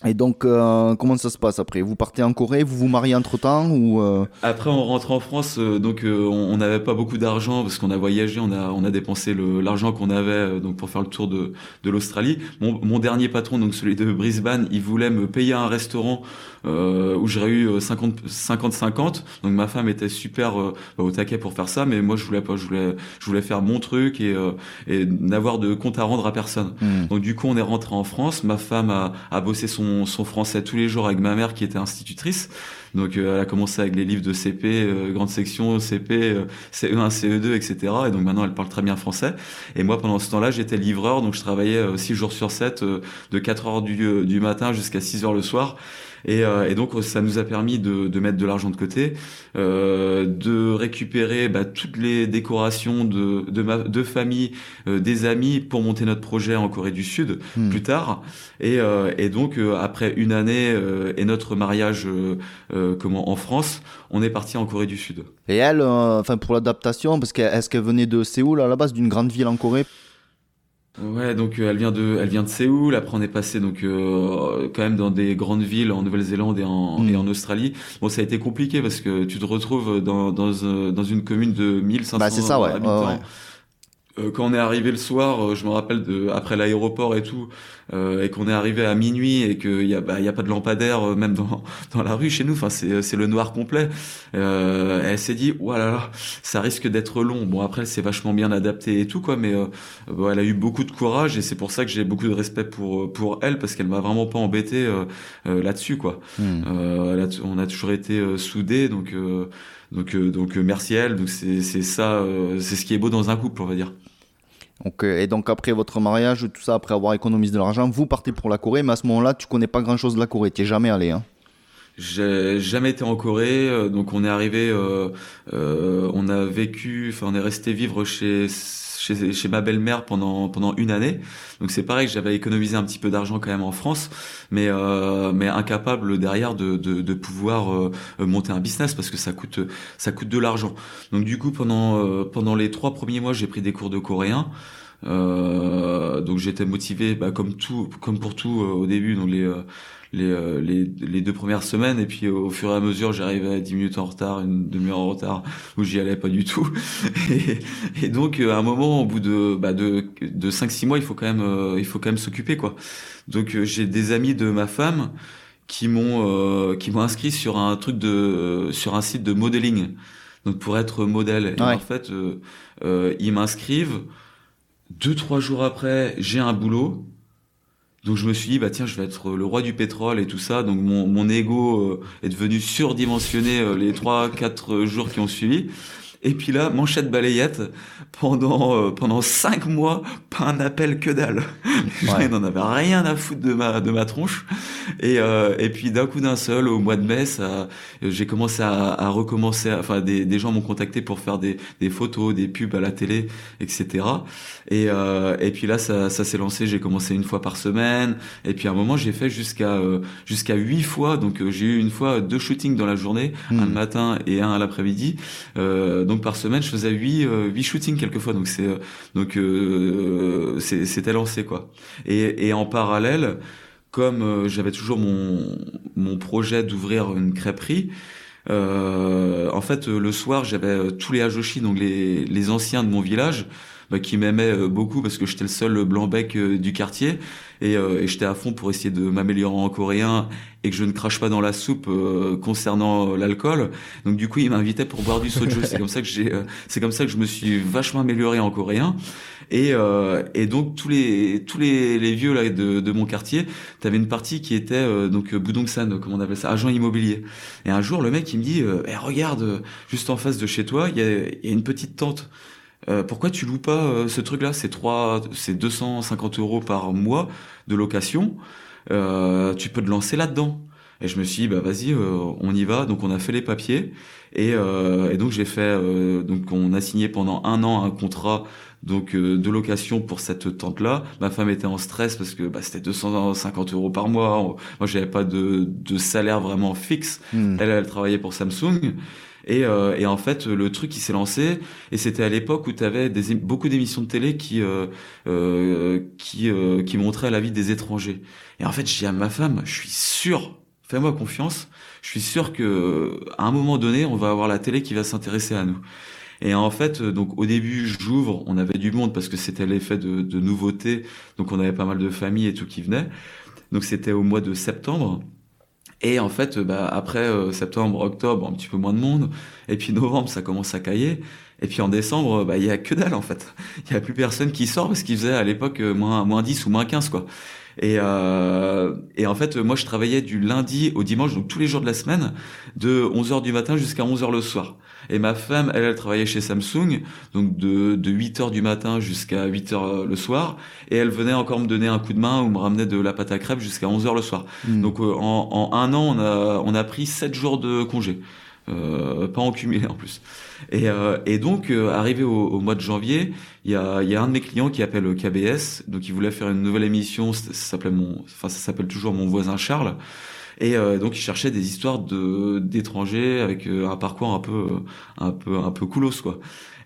Speaker 2: Et donc, euh, comment ça se passe après? Vous partez en Corée, vous vous mariez entre temps ou euh?
Speaker 3: Après, on rentre en France, euh, donc euh, on n'avait pas beaucoup d'argent parce qu'on a voyagé, on a on a dépensé l'argent qu'on avait euh, donc pour faire le tour de de l'Australie. Mon, mon dernier patron, donc celui de Brisbane, il voulait me payer un restaurant euh, où j'aurais eu 50 50 50. Donc ma femme était super euh, bah, au taquet pour faire ça, mais moi je voulais pas, je voulais je voulais faire mon truc et euh, et n'avoir de compte à rendre à personne.
Speaker 2: Hmm.
Speaker 3: Donc du coup, on est rentré en France. Ma femme a, a bossé son, son français tous les jours avec ma mère qui était institutrice. Donc euh, elle a commencé avec les livres de CP, euh, grande section, CP, euh, CE1, CE2, etc. Et donc maintenant, elle parle très bien français. Et moi, pendant ce temps-là, j'étais livreur, donc je travaillais 6 jours sur 7, euh, de 4 heures du, euh, du matin jusqu'à 6 heures le soir. Et, euh, et donc ça nous a permis de, de mettre de l'argent de côté, euh, de récupérer bah, toutes les décorations de, de, ma, de famille, euh, des amis pour monter notre projet en Corée du Sud
Speaker 2: Hmm.
Speaker 3: plus tard. Et, et donc après une année et notre mariage comment en France, on est parti en Corée du Sud.
Speaker 2: Et elle, enfin pour l'adaptation, parce qu'elle est-ce qu'elle venait de Séoul à la base, d'une grande ville en Corée?
Speaker 3: Ouais, donc euh, elle vient de, elle vient de Séoul. Après, on est passé donc euh, quand même dans des grandes villes en Nouvelle-Zélande et en,
Speaker 2: Mm.
Speaker 3: et en Australie. Bon, ça a été compliqué parce que tu te retrouves dans dans, euh, dans une commune de 1500
Speaker 2: Bah, c'est ça, ouais,
Speaker 3: habitants.
Speaker 2: ouais, ouais.
Speaker 3: Euh, quand on est arrivé le soir, euh, je me rappelle de après l'aéroport et tout, et qu'on est arrivé à minuit et qu'il y a bah, y a pas de lampadaire euh, même dans [laughs] dans la rue chez nous. Enfin, c'est c'est le noir complet. Euh, elle s'est dit, oh là là, ça risque d'être long. Bon, après, s'est vachement bien adaptée et tout quoi, mais euh, bon, elle a eu beaucoup de courage et c'est pour ça que j'ai beaucoup de respect pour pour elle parce qu'elle m'a vraiment pas embêté euh, euh, là-dessus quoi. Euh, t- on a toujours été euh, soudés donc euh, donc euh, donc euh, merci à elle. Donc c'est c'est ça, euh, c'est ce qui est beau dans un couple, on va dire.
Speaker 2: Ok, et donc après votre mariage, tout ça, après avoir économisé de l'argent, vous partez pour la Corée, mais à ce moment-là, tu connais pas grand-chose de la Corée, tu jamais allé. Hein.
Speaker 3: J'ai jamais été en Corée, euh, donc on est arrivé, euh, euh, on a vécu, enfin on est resté vivre chez chez, chez ma belle-mère pendant pendant une année. Donc c'est pareil, j'avais économisé un petit peu d'argent quand même en France, mais euh, mais incapable derrière de de, de pouvoir euh, monter un business parce que ça coûte ça coûte de l'argent. Donc du coup pendant euh, pendant les trois premiers mois, j'ai pris des cours de coréen. Euh, donc j'étais motivé, bah, comme tout, comme pour tout euh, au début, donc les euh, les, euh, les les deux premières semaines, et puis au fur et à mesure, j'arrivais à 10 minutes en retard, une demi-heure en retard, où j'y allais pas du tout. [laughs] Et, et donc euh, à un moment, au bout de bah, de de cinq six mois, il faut quand même euh, il faut quand même s'occuper quoi. Donc j'ai des amis de ma femme qui m'ont euh, qui m'ont inscrit sur un truc de euh, sur un site de modeling. Donc pour être modèle. Et
Speaker 2: Ouais.
Speaker 3: en fait, ils m'inscrivent. Deux trois jours après, j'ai un boulot. Donc je me suis dit bah tiens je vais être le roi du pétrole et tout ça. Donc mon mon ego euh, est devenu surdimensionné euh, les trois quatre jours qui ont suivi et puis là manchette balayette pendant euh, pendant cinq mois pas un appel que dalle. Les gens ils n'en avaient rien à foutre de ma de ma tronche. Et euh, et puis d'un coup d'un seul au mois de mai ça j'ai commencé à, à recommencer à- enfin des des gens m'ont contacté pour faire des des photos des pubs à la télé etc et euh, et puis là ça ça s'est lancé. J'ai commencé une fois par semaine. Et puis à un moment j'ai fait jusqu'à euh, jusqu'à huit fois. Donc euh, j'ai eu une fois deux shootings dans la journée
Speaker 2: Hmm.
Speaker 3: un le matin et un à l'après-midi. Euh, donc par semaine je faisais huit euh, huit shootings quelquefois donc c'est euh, donc euh, c'était lancé quoi. Et en parallèle comme euh, j'avais toujours mon mon projet d'ouvrir une crêperie euh, en fait euh, le soir j'avais euh, tous les Hajoshi donc les les anciens de mon village bah, qui m'aimaient euh, beaucoup parce que j'étais le seul blanc bec euh, du quartier et, euh, et j'étais à fond pour essayer de m'améliorer en coréen et que je ne crache pas dans la soupe euh, concernant l'alcool. Donc du coup, il m'invitait pour boire du soju. [laughs] c'est comme ça que j'ai, euh, c'est comme ça que je me suis vachement amélioré en coréen. Et, euh, et donc tous les tous les, les vieux là de, de mon quartier, t'avais une partie qui était euh, donc Budongsan, comme on appelle ça, agent immobilier. Et un jour, le mec il me dit, euh, Eh, regarde, juste en face de chez toi, il y a, y a une petite tente. Euh, pourquoi tu loues pas euh, ce truc-là C'est trois, c'est 250 euros par mois de location. Euh, tu peux te lancer là-dedans. Et je me suis dit, bah vas-y, euh, on y va. Donc on a fait les papiers et, euh, et donc j'ai fait, euh, donc on a signé pendant un an un contrat donc euh, de location pour cette tente-là. Ma femme était en stress parce que bah, c'était 250 euros par mois. Moi, j'avais pas de, de salaire vraiment fixe.
Speaker 2: Hmm.
Speaker 3: Elle, elle travaillait pour Samsung. Et, euh, et, en fait, le truc qui s'est lancé, et c'était à l'époque où tu avais des, beaucoup d'émissions de télé qui euh, euh, qui euh, qui montraient la vie des étrangers. Et en fait, dis à ma femme, je suis sûr, fais-moi confiance, je suis sûr que à un moment donné, on va avoir la télé qui va s'intéresser à nous. Et en fait, donc au début, j'ouvre, on avait du monde parce que c'était l'effet de, de nouveauté, donc on avait pas mal de familles et tout qui venaient. Donc c'était au mois de septembre. Et en fait, bah, après euh, septembre, octobre, un petit peu moins de monde. Et puis novembre, ça commence à cailler. Et puis en décembre, bah, il y a que dalle en fait. [laughs] Il y a plus personne qui sort parce qu'il faisait à l'époque euh, moins, moins 10 ou moins 15 quoi. Et, euh, et en fait, moi, je travaillais du lundi au dimanche, donc tous les jours de la semaine, de 11h du matin jusqu'à 11h le soir. Et ma femme, elle, elle travaillait chez Samsung, donc de, de 8h du matin jusqu'à 8h le soir. Et elle venait encore me donner un coup de main ou me ramenait de la pâte à crêpes jusqu'à 11h le soir.
Speaker 2: Mm.
Speaker 3: Donc euh, en, en, un an, on a, on a pris 7 jours de congé. Euh, pas en cumulé en plus. Et, euh, et donc, euh, arrivé au, au, mois de janvier, il y a, y a un de mes clients qui appelle KBS, donc il voulait faire une nouvelle émission, ça s'appelait mon, enfin ça s'appelle toujours mon voisin Charles. Et euh, donc il cherchait des histoires de d'étrangers avec euh, un parcours un peu un peu un peu coolos quoi.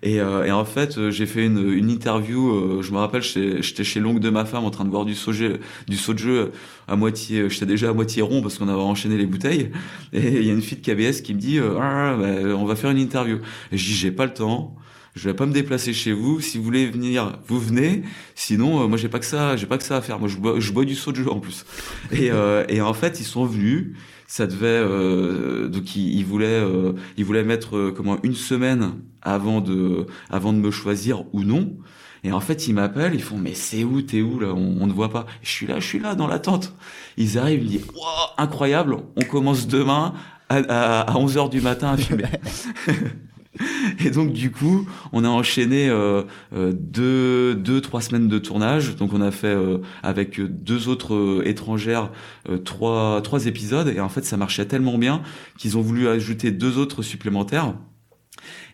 Speaker 3: Et, euh, en fait, j'ai fait une, une interview. je me rappelle, j'étais chez l'oncle de ma femme en train de boire du soju, du soju à moitié. J'étais déjà à moitié rond parce qu'on avait enchaîné les bouteilles. Et il y a une fille de KBS qui me dit ah, bah, on va faire une interview. Et je dis j'ai pas le temps je vais pas me déplacer chez vous. Si vous voulez venir, vous venez. Sinon, euh, moi j'ai pas que ça, j'ai pas que ça à faire. Moi je bois, je bois du soju en plus. Et, euh, et en fait, ils sont venus. Ça devait euh, donc ils, ils voulaient euh, ils voulaient mettre euh, comment une semaine avant de avant de me choisir ou non. Et en fait, ils m'appellent, ils font mais c'est où, t'es où là, on, on ne voit pas. Je suis là, je suis là dans l'attente. Ils arrivent, ils me disent wow, incroyable, on commence demain à, à, à 11 heures du matin à filmer. [laughs] [laughs] [laughs] Et donc du coup, on a enchaîné euh, euh, deux, deux, trois semaines de tournage. Donc on a fait euh, avec deux autres euh, étrangères euh, trois, trois épisodes. Et en fait, ça marchait tellement bien qu'ils ont voulu ajouter deux autres supplémentaires.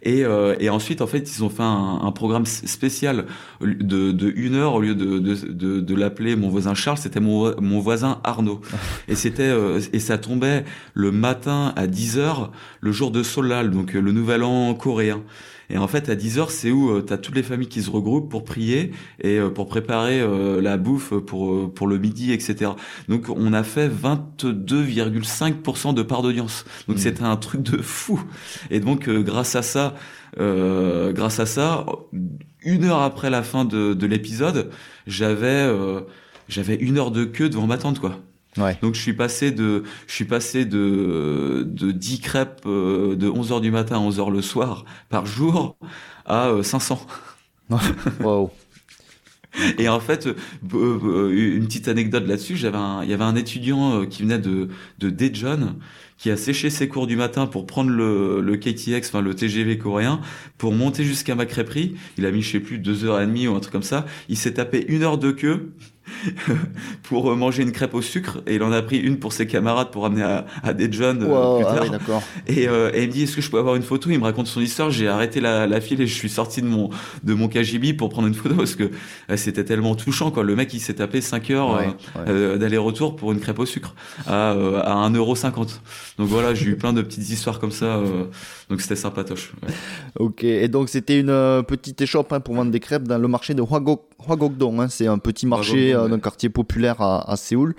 Speaker 3: Et, euh, et, ensuite, en fait, ils ont fait un, un programme spécial de, de, une heure au lieu de, de, de, de l'appeler mon voisin Charles, c'était mon, mon voisin Arnaud. [laughs] Et c'était euh, et ça tombait le matin à 10 heures, le jour de Solal, donc le nouvel an coréen. Et en fait, à 10 heures, c'est où euh, tu as toutes les familles qui se regroupent pour prier et euh, pour préparer euh, la bouffe pour, pour le midi, etc. Donc, on a fait 22,5% de part d'audience. Donc, mmh. c'était un truc de fou. Et donc, grâce à ça, grâce à ça, une heure après la fin de, de l'épisode, j'avais j'avais une heure de queue devant ma tante, quoi.
Speaker 2: Ouais.
Speaker 3: Donc je suis passé de je suis passé de de 10 crêpes euh, de 11h du matin à 11h le soir par jour à euh, 500.
Speaker 2: wow. [laughs]
Speaker 3: Et en fait, euh, une petite anecdote là-dessus, j'avais il y avait un étudiant qui venait de de Daejeon qui a séché ses cours du matin pour prendre le, le KTX, enfin le TGV coréen, pour monter jusqu'à ma crêperie. Il a mis, je sais plus, deux heures et demie ou un truc comme ça. Il s'est tapé une heure de queue [laughs] pour manger une crêpe au sucre et il en a pris une pour ses camarades pour amener à, à des jeunes
Speaker 2: wow,
Speaker 3: plus tard.
Speaker 2: Ah oui,
Speaker 3: et, euh, et, il me dit est-ce que je peux avoir une photo? Il me raconte son histoire. J'ai arrêté la, la, file et je suis sorti de mon de mon KGB pour prendre une photo parce que euh, c'était tellement touchant quoi. Le mec il s'est tapé 5 heures
Speaker 2: ouais,
Speaker 3: euh, ouais. d'aller-retour pour une crêpe au sucre à euh, à 1,50€. Donc voilà, j'ai eu plein de petites histoires comme ça. euh, donc c'était sympatoche. Ouais.
Speaker 2: Ok, et donc c'était une euh, petite échoppe hein, pour vendre des crêpes dans le marché de Hwagok, Hwagokdong. Hein. C'est un petit marché euh, d'un quartier populaire à, à Séoul.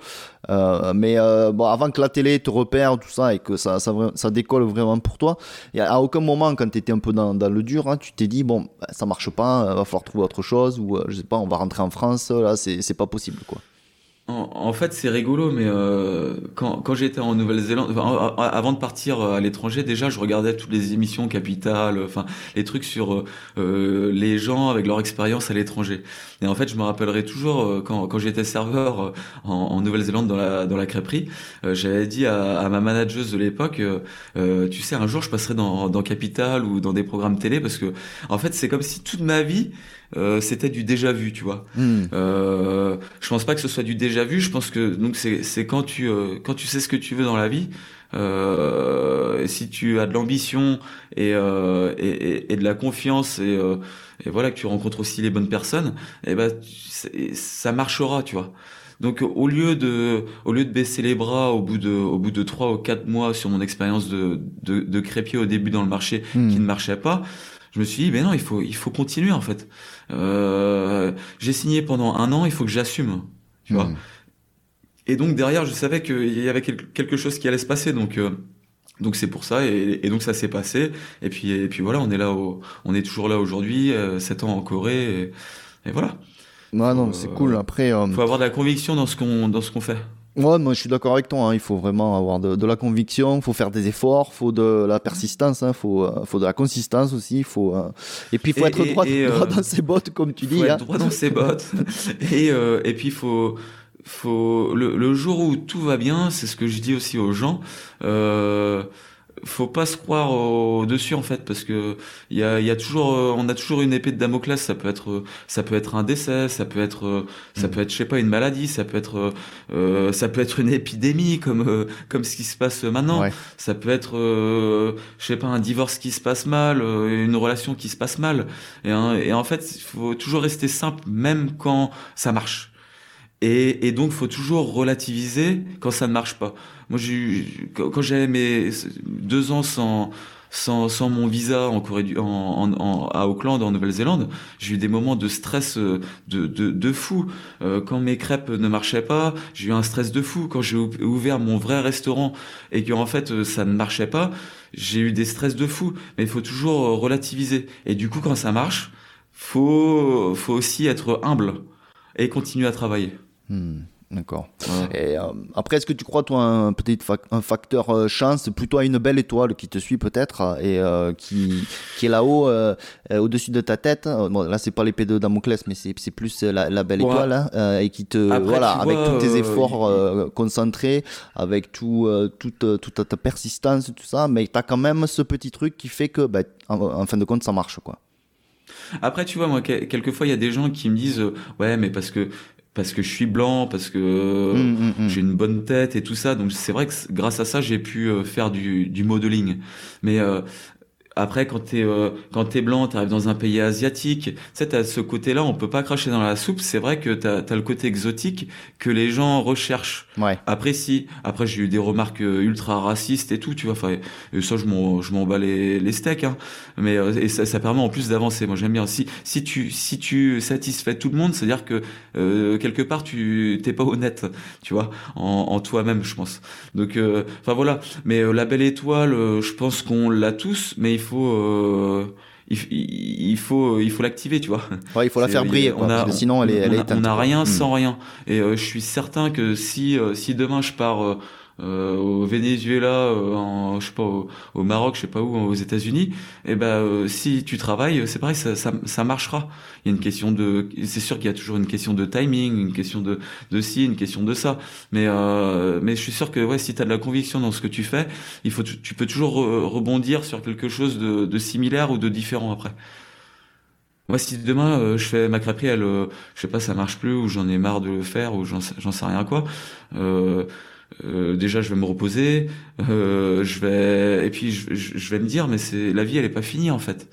Speaker 2: Euh, mais euh, bon, avant que la télé te repère, tout ça, et que ça, ça, ça décolle vraiment pour toi, et à aucun moment, quand tu étais un peu dans, dans le dur, hein, tu t'es dit, bon, ça marche pas, va falloir trouver autre chose, ou je sais pas, on va rentrer en France, là, c'est pas possible, quoi.
Speaker 3: En, fait, c'est rigolo, mais euh, quand, quand j'étais en Nouvelle-Zélande, avant de partir à l'étranger, déjà, je regardais toutes les émissions Capital, enfin, les trucs sur euh, les gens avec leur expérience à l'étranger. Et en fait, je me rappellerai toujours euh, quand, quand j'étais serveur en, en Nouvelle-Zélande dans la, dans la crêperie, euh, j'avais dit à, à, ma manageuse de l'époque, euh, tu sais, un jour, je passerai dans, dans Capital ou dans des programmes télé, parce que, en fait, c'est comme si toute ma vie, euh, c'était du déjà vu, tu vois.
Speaker 2: Mm.
Speaker 3: Euh, je pense pas que ce soit du déjà vu. Je pense que donc c'est c'est quand tu euh, quand tu sais ce que tu veux dans la vie. Euh, si tu as de l'ambition et, et, et, et, de la confiance et, et voilà que tu rencontres aussi les bonnes personnes, et ben ça marchera, tu vois. Donc au lieu de au lieu de baisser les bras au bout de au bout de trois ou quatre mois sur mon expérience de, de de crépier au début dans le marché
Speaker 2: Hmm.
Speaker 3: qui ne marchait pas, je me suis dit ben non il faut il faut continuer en fait. Euh, j'ai signé pendant un an, il faut que j'assume, tu vois.
Speaker 2: Hmm.
Speaker 3: Et donc derrière, je savais qu'il y avait quel- quelque chose qui allait se passer, donc euh, donc c'est pour ça et, et donc ça s'est passé. Et puis et puis voilà, on est là, au, on est toujours là aujourd'hui, euh, sept ans en Corée, et, et voilà.
Speaker 2: Ouais, non,
Speaker 3: Faut,
Speaker 2: c'est
Speaker 3: euh,
Speaker 2: cool. Après, euh,
Speaker 3: Faut avoir de la conviction dans ce qu'on dans ce qu'on fait.
Speaker 2: Ouais, moi je suis d'accord avec toi. hein. Il faut vraiment avoir de, de la conviction, faut faire des efforts, faut de la persistance, hein. faut, euh, faut de la consistance aussi. Faut, euh, Et puis il faut
Speaker 3: Et-
Speaker 2: être
Speaker 3: et-
Speaker 2: droit,
Speaker 3: et,
Speaker 2: droit
Speaker 3: euh,
Speaker 2: dans ses bottes, comme tu
Speaker 3: faut
Speaker 2: dis.
Speaker 3: être
Speaker 2: hein.
Speaker 3: droit dans ses bottes. [laughs] et euh, et puis faut faut le, le jour où tout va bien, c'est ce que je dis aussi aux gens. Euh, faut pas se croire au dessus en fait parce que il y a, y a toujours euh, on a toujours une épée de Damoclès ça peut être ça peut être un décès ça peut être euh, ça
Speaker 2: Mm.
Speaker 3: peut être je sais pas une maladie ça peut être euh, euh, ça peut être une épidémie comme comme ce qui se passe maintenant
Speaker 2: Ouais.
Speaker 3: ça peut être euh, je sais pas un divorce qui se passe mal une relation qui se passe mal et, hein, et en fait il faut toujours rester simple même quand ça marche et, et donc faut toujours relativiser quand ça ne marche pas moi eu- quand, j'avais mes deux ans sans sans, sans mon visa en Corée du, en, en, en- à Auckland en Nouvelle-Zélande, j'ai eu des moments de stress euh, de, de, de fou. Euh, quand mes crêpes ne marchaient pas, j'ai eu un stress de fou. Quand j'ai ou- ouvert mon vrai restaurant et que en fait euh, ça ne marchait pas, j'ai eu des stress de fou. Mais il faut toujours euh, relativiser. Et du coup, quand ça marche, faut faut aussi être humble et continuer à travailler.
Speaker 2: Hmm, D'accord. Et euh, après, est-ce que tu crois, toi, un, peut-être fac- un facteur euh, chance, plutôt à une belle étoile qui te suit peut-être euh, et euh, qui, qui est là-haut, au-dessus de ta tête? Bon, là, c'est pas l'épée de Damoclès, mais c'est plus la, la belle
Speaker 3: Ouais.
Speaker 2: étoile, hein, et qui te,
Speaker 3: Après,
Speaker 2: voilà, avec
Speaker 3: vois,
Speaker 2: tous tes efforts concentrés, avec tout, toute, toute ta persistance, tout ça, mais tu as quand même ce petit truc qui fait que, bah, en, en fin de compte, ça marche, quoi.
Speaker 3: Après, tu vois, moi, que- quelquefois, il y a des gens qui me disent, euh, ouais, mais parce que parce que je suis blanc, parce que
Speaker 2: Hum, hum, hum.
Speaker 3: j'ai une bonne tête et tout ça. Donc c'est vrai que grâce à ça, j'ai pu euh, faire du, du modeling. Mais euh, après, quand t'es euh, quand t'es blanc, t'arrives dans un pays asiatique. Tu sais, t'as ce côté-là, on peut pas cracher dans la soupe. C'est vrai que t'as as le côté exotique que les gens recherchent.
Speaker 2: Ouais.
Speaker 3: Après si, après j'ai eu des remarques euh, ultra racistes et tout, tu vois. Enfin, et ça je m'en je m'en bats les, les steaks, hein. Mais euh, et ça, ça permet en plus d'avancer. Moi j'aime bien. Si si tu si tu satisfais tout le monde, c'est à dire que euh, quelque part tu t'es pas honnête, tu vois, en, en toi-même, je pense. Donc euh, enfin voilà. Mais euh, la belle étoile, euh, je pense qu'on l'a tous, mais il faut euh, il, faut il faut l'activer, tu vois.
Speaker 2: Ouais, il faut la faire briller, quoi,
Speaker 3: on a-
Speaker 2: parce que sinon, elle est,
Speaker 3: on
Speaker 2: elle est
Speaker 3: a-
Speaker 2: éteinte.
Speaker 3: On rien
Speaker 2: Hmm.
Speaker 3: sans rien. Et euh, je suis certain que si euh, si demain je pars euh, au Venezuela, euh, en, je sais pas au, au Maroc, je sais pas où, aux États-Unis, et ben euh, si tu travailles, c'est pareil, ça, ça ça marchera. Il y a une question de, c'est sûr qu'il y a toujours une question de timing, une question de de ci, une question de ça. Mais euh, mais je suis sûr que ouais, si t'as de la conviction dans ce que tu fais, il faut tu, peux toujours re- rebondir sur quelque chose de, de similaire ou de différent après. Moi, si demain euh, je fais ma crêperie, elle, euh, je sais pas, ça marche plus, ou j'en ai marre de le faire, ou j'en sais rien quoi. Euh, euh, déjà, je vais me reposer, euh, je vais, et puis je, je- vais me dire, mais c'est la vie, elle est pas finie en fait.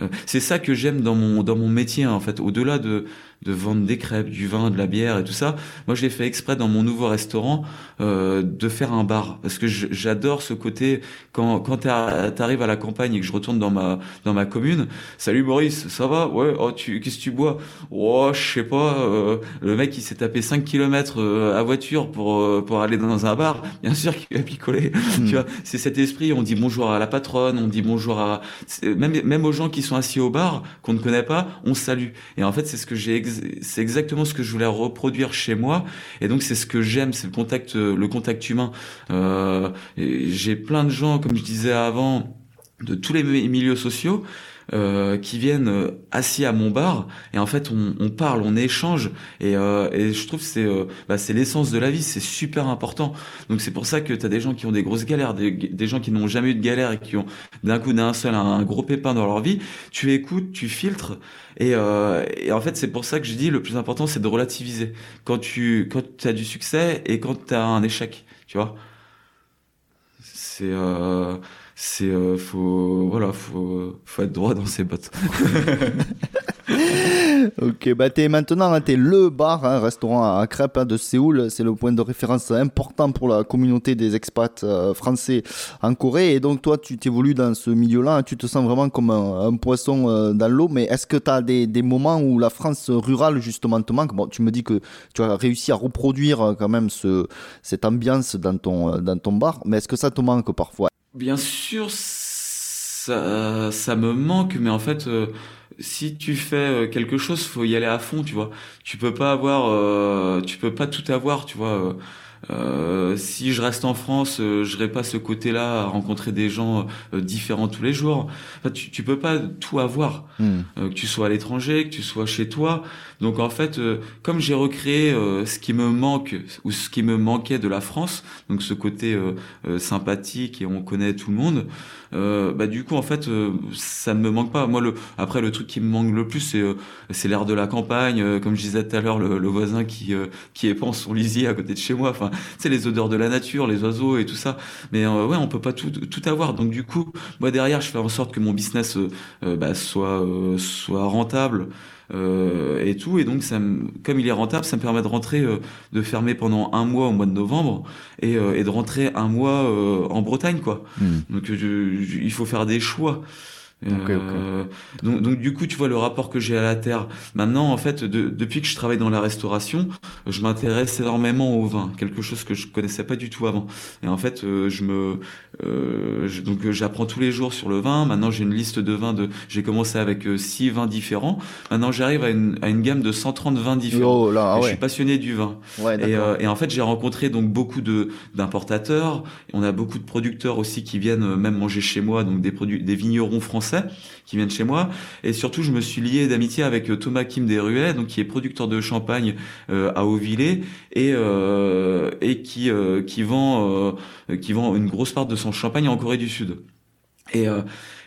Speaker 3: Euh, c'est ça que j'aime dans mon dans mon métier en fait. Au-delà de de vendre des crêpes, du vin, de la bière et tout ça, moi j'ai fait exprès dans mon nouveau restaurant euh, de faire un bar parce que je- j'adore ce côté quand quand t'ar- t'arrives à la campagne et que je retourne dans ma dans ma commune. Salut Boris, ça va? Ouais. Oh tu qu'est-ce que tu bois? Oh je sais pas. euh, le mec il s'est tapé 5 kilomètres euh, à voiture pour euh, pour aller dans un bar. Bien sûr qu'il va picoler. [laughs]
Speaker 2: Hmm.
Speaker 3: Tu vois, c'est cet esprit. On dit bonjour à la patronne, on dit bonjour à même même aux gens qui sont assis au bar qu'on ne connaît pas, on salue. Et en fait, c'est ce que j'ai, c'est exactement ce que je voulais reproduire chez moi. Et donc, c'est ce que j'aime, c'est le contact, euh, le contact humain. Euh, j'ai plein de gens, comme je disais avant, de tous les mi- milieux sociaux. Euh, qui viennent euh, assis à mon bar et en fait on, on parle, on échange et, euh, et je trouve c'est euh, bah, c'est l'essence de la vie, c'est super important. Donc c'est pour ça que tu as des gens qui ont des grosses galères, des, des gens qui n'ont jamais eu de galère et qui ont d'un coup d'un seul un, un gros pépin dans leur vie. Tu écoutes, tu filtres et, euh, et en fait c'est pour ça que je dis le plus important c'est de relativiser quand tu quand as du succès et quand tu as un échec, tu vois. C'est euh, c'est euh, faut voilà faut faut être droit dans ses bottes. [laughs]
Speaker 2: ok, bah t'es maintenant, hein, t'es le bar, hein, restaurant à crêpes hein, de Séoul. C'est le point de référence important pour la communauté des expats euh, français en Corée. Et donc toi, tu t'évolues dans ce milieu-là, hein, tu te sens vraiment comme un, poisson euh, dans l'eau. Mais est-ce que tu as des, des, moments où la France rurale justement te manque? Bon, tu me dis que tu as réussi à reproduire quand même ce, cette ambiance dans ton, dans ton bar, mais est-ce que ça te manque parfois?
Speaker 3: Bien sûr, ça, ça me manque, mais en fait si tu fais euh, quelque chose, faut y aller à fond, tu vois. Tu peux pas avoir, euh, tu peux pas tout avoir, tu vois. Euh, si je reste en France, euh, je n'aurai pas ce côté-là à rencontrer des gens différents tous les jours. Enfin, tu, tu peux pas tout avoir, hmm. que tu sois à l'étranger, que tu sois chez toi. Donc en fait, comme j'ai recréé ce qui me manque ou ce qui me manquait de la France, donc ce côté sympathique et on connaît tout le monde. Euh, bah du coup en fait euh, ça ne me manque pas. Moi le après le truc qui me manque le plus c'est euh, c'est l'air de la campagne, comme je disais tout à l'heure le, le, voisin qui qui épanche son lisier à côté de chez moi. Enfin c'est les odeurs de la nature, les oiseaux et tout ça. Mais ouais on peut pas tout tout avoir. Donc du coup moi derrière je fais en sorte que mon business bah, soit soit rentable. Euh, et tout. Et donc, ça comme il est rentable, ça me permet de rentrer, euh, de fermer pendant un mois au mois de novembre et, euh, et de rentrer un mois en Bretagne, quoi. Hmm. Donc, il faut faire des choix. Euh, donc, donc, du coup, tu vois le rapport que j'ai à la terre. Maintenant, en fait, depuis que je travaille dans la restauration, je m'intéresse énormément au vin, quelque chose que je connaissais pas du tout avant. Et en fait, euh, je me, euh, donc j'apprends tous les jours sur le vin. Maintenant, j'ai une liste de vins de. J'ai commencé avec six vins différents. Maintenant, j'arrive à une, à une gamme de 130 vins différents. Oh là, ah Je suis passionné du vin. Ouais, et, et, en fait, j'ai rencontré donc beaucoup de d'importateurs. On a beaucoup de producteurs aussi qui viennent même manger chez moi, donc des produits, des vignerons français qui viennent chez moi. Et surtout, je me suis lié d'amitié avec euh, Thomas Kim Desruets, donc qui est producteur de champagne euh, à Auvillers et euh, et qui qui vend qui vend une grosse part de son champagne en Corée du Sud. Et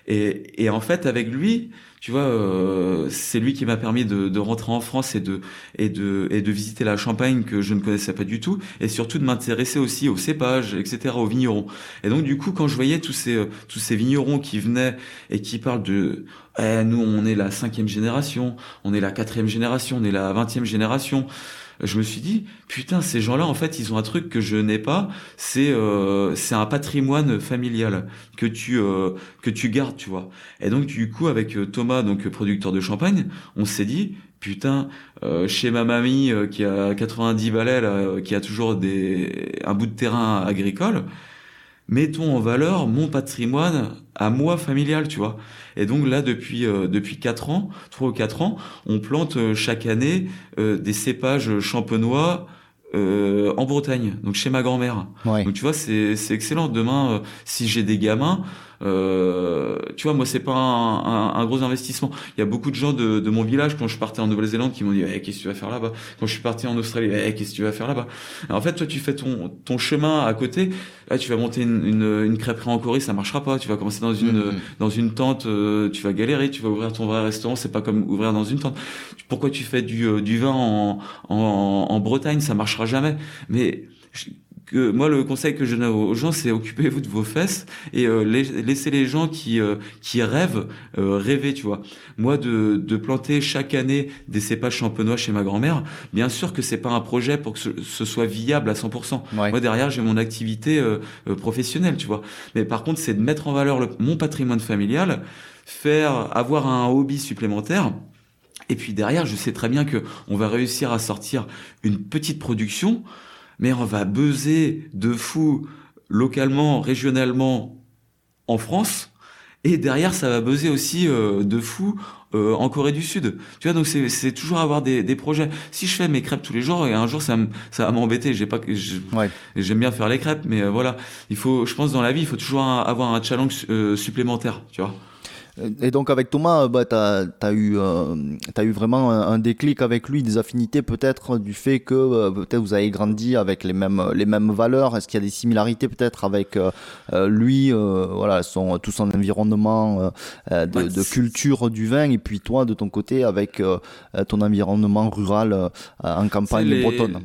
Speaker 3: et, et en fait, avec lui, tu vois, euh, c'est lui qui m'a permis de, de, rentrer en France et de et de et de visiter la Champagne que je ne connaissais pas du tout, et surtout de m'intéresser aussi aux cépages, etc., aux vignerons. Et donc du coup, quand je voyais tous ces euh, tous ces vignerons qui venaient et qui parlent de eh, nous, on est la cinquième génération, on est la quatrième génération, on est la vingtième génération je me suis dit putain ces gens-là en fait ils ont un truc que je n'ai pas c'est euh, c'est un patrimoine familial que tu euh, que tu gardes tu vois. Et donc du coup avec euh, Thomas donc producteur de champagne on s'est dit putain chez ma mamie qui a 90 balais qui a toujours des un bout de terrain agricole mettons en valeur mon patrimoine à moi familial, tu vois. Et donc là, depuis euh, depuis quatre ans, trois ou quatre ans, on plante euh, chaque année euh, des cépages champenois en Bretagne, donc chez ma grand-mère. Donc tu vois, c'est c'est excellent. Demain, si j'ai des gamins, euh, tu vois, moi, c'est pas un, un, gros investissement. Il y a beaucoup de gens de, de mon village quand je partais en Nouvelle-Zélande qui m'ont dit eh, qu'est-ce que tu vas faire là-bas? Quand je suis parti en Australie, eh, qu'est-ce que tu vas faire là-bas? En fait, toi, tu fais ton ton chemin à côté. Là, tu vas monter une, une, une crêperie en Corée, ça marchera pas. Tu vas commencer dans une mm-hmm. dans une tente, euh, tu vas galérer. Tu vas ouvrir ton vrai restaurant, c'est pas comme ouvrir dans une tente. Pourquoi tu fais du euh, du vin en, en en Bretagne, ça marchera jamais. Mais que moi le conseil que je donne aux gens c'est occupez-vous de vos fesses et euh, laissez les gens qui euh, qui rêvent euh, rêver tu vois. Moi de, de planter chaque année des cépages champenois chez ma grand-mère bien sûr que c'est pas un projet pour que ce, soit viable à 100% moi derrière j'ai mon activité professionnelle tu vois. Mais par contre c'est de mettre en valeur le, mon patrimoine familial faire avoir un hobby supplémentaire. Et puis derrière je sais très bien que on va réussir à sortir une petite production mais on va buzzer de fou localement, régionalement en France. Et derrière, ça va buzzer aussi euh, de fou euh, en Corée du Sud. Tu vois, donc c'est toujours avoir des, des, projets. Si je fais mes crêpes tous les jours, et un jour ça, ça va m'embêter. J'ai pas, j'aime bien faire les crêpes, mais euh, voilà, il faut, je pense dans la vie, il faut toujours avoir un challenge supplémentaire, tu vois.
Speaker 2: Et donc avec Thomas, bah, tu as, eu, euh, as eu vraiment un, déclic avec lui, des affinités peut-être du fait que euh, peut-être vous avez grandi avec les mêmes, les mêmes valeurs. Est-ce qu'il y a des similarités peut-être avec euh, lui, voilà, son, tout son environnement de, de, culture du vin et puis toi de ton côté avec ton environnement rural en campagne bretonne?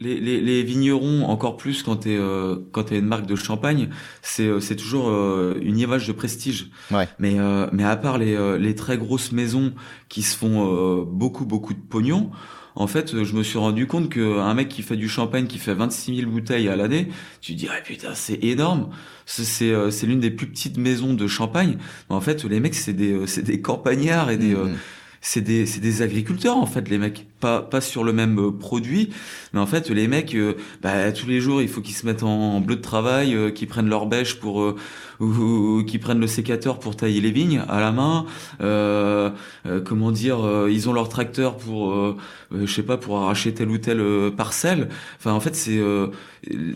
Speaker 3: Les, les, les, vignerons, encore plus quand tu euh, quand une marque de champagne, c'est euh, c'est toujours euh, une image de prestige.
Speaker 2: Ouais.
Speaker 3: Mais euh, mais à part les les très grosses maisons qui se font beaucoup beaucoup de pognon, en fait, je me suis rendu compte que un mec qui fait du champagne qui fait 26 000 bouteilles à l'année, tu te dis ah putain c'est énorme. C'est c'est l'une des plus petites maisons de champagne. Mais en fait, les mecs c'est des c'est des campagnards et des mmh c'est des, des agriculteurs en fait les mecs pas pas sur le même euh, produit. Mais en fait les mecs euh, bah, tous les jours il faut qu'ils se mettent en bleu de travail euh, qu'ils prennent leur bêche pour euh, ou, qu'ils prennent le sécateur pour tailler les vignes à la main. Comment dire ils ont leur tracteur pour je sais pas pour arracher telle ou telle parcelle. Enfin en fait c'est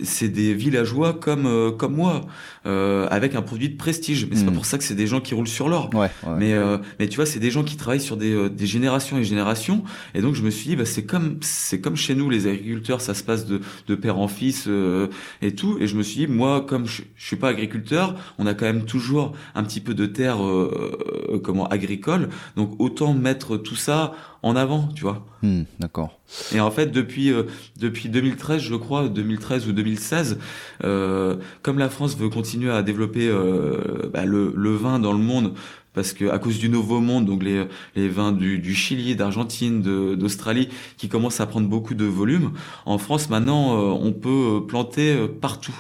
Speaker 3: c'est des villageois comme comme moi avec un produit de prestige. Mais c'est pas hmm. pour ça que c'est des gens qui roulent sur l'or.
Speaker 2: Ouais,
Speaker 3: mais mais tu vois c'est des gens qui travaillent sur des, des générations et générations. Et donc je me suis dit bah c'est comme c'est comme chez nous les agriculteurs ça se passe de, de père en fils euh, et tout. Et je me suis dit moi comme je, je, suis pas agriculteur on a quand même toujours un petit peu de terre euh, euh comment agricole. Donc autant mettre tout ça en avant tu vois.
Speaker 2: Hmm, d'accord.
Speaker 3: Et en fait depuis euh, depuis 2013 je crois 2013 ou 2016 euh, comme la France veut continuer à développer bah, le, le vin dans le monde parce que à cause du nouveau monde, donc les, les vins du, du Chili, d'Argentine, d'Australie, qui commencent à prendre beaucoup de volume, en France maintenant, euh, on peut planter euh, partout.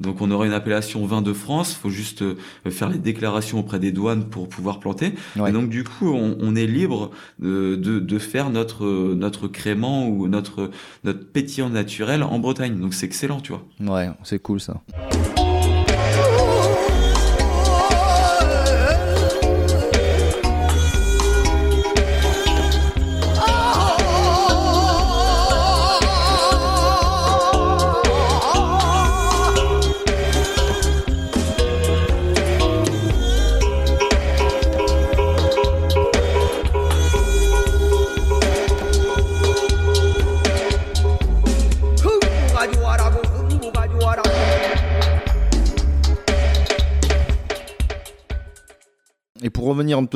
Speaker 3: Donc on aura une appellation vin de France, faut juste euh, faire les déclarations auprès des douanes pour pouvoir planter. Et donc du coup, on, on est libre de, de, de, faire notre notre crément ou notre notre pétillant naturel en Bretagne. Donc c'est excellent, tu vois.
Speaker 2: Ouais, c'est cool ça.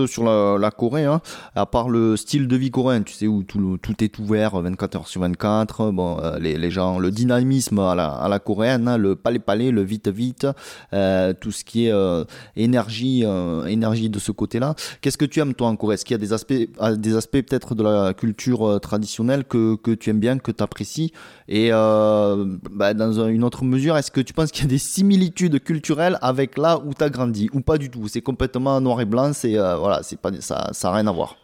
Speaker 2: Sur la, Corée, hein, à part le style de vie coréen, tu sais, où tout, tout est ouvert 24 heures sur 24, bon, euh, les, les, gens, le dynamisme à la, à la coréenne, hein, le palais-palais, le vite-vite, euh, tout ce qui est euh, énergie, énergie de ce côté-là. Qu'est-ce que tu aimes, toi, en Corée? Est-ce qu'il y a des aspects, des aspects peut-être de la culture traditionnelle que, que tu aimes bien, que tu apprécies Et bah, dans une autre mesure, est-ce que tu penses qu'il y a des similitudes culturelles avec là où tu as grandi? Ou pas du tout? C'est complètement noir et blanc, c'est voilà, c'est pas ça, ça a rien à voir.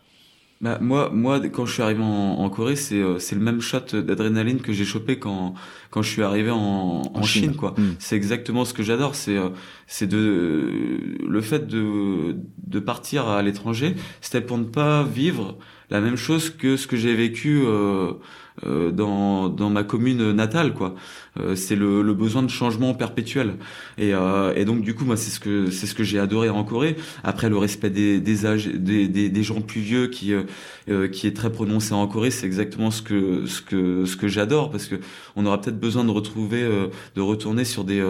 Speaker 3: Bah, moi, moi, quand je suis arrivé en, Corée, c'est euh, le même shot d'adrénaline que j'ai chopé quand quand je suis arrivé en, en, Chine. quoi. Hmm. C'est exactement ce que j'adore. C'est euh, c'est de le fait de de partir à l'étranger. C'était pour ne pas vivre la même chose que ce que j'ai vécu. Euh, dans, dans ma commune natale quoi euh, c'est le, le, besoin de changement perpétuel et, euh, et donc du coup moi c'est ce que c'est ce que j'ai adoré en Corée après le respect des des âges des, des, gens plus vieux qui qui est très prononcé en Corée c'est exactement ce que ce que ce que j'adore parce que on aura peut-être besoin de retrouver de retourner sur des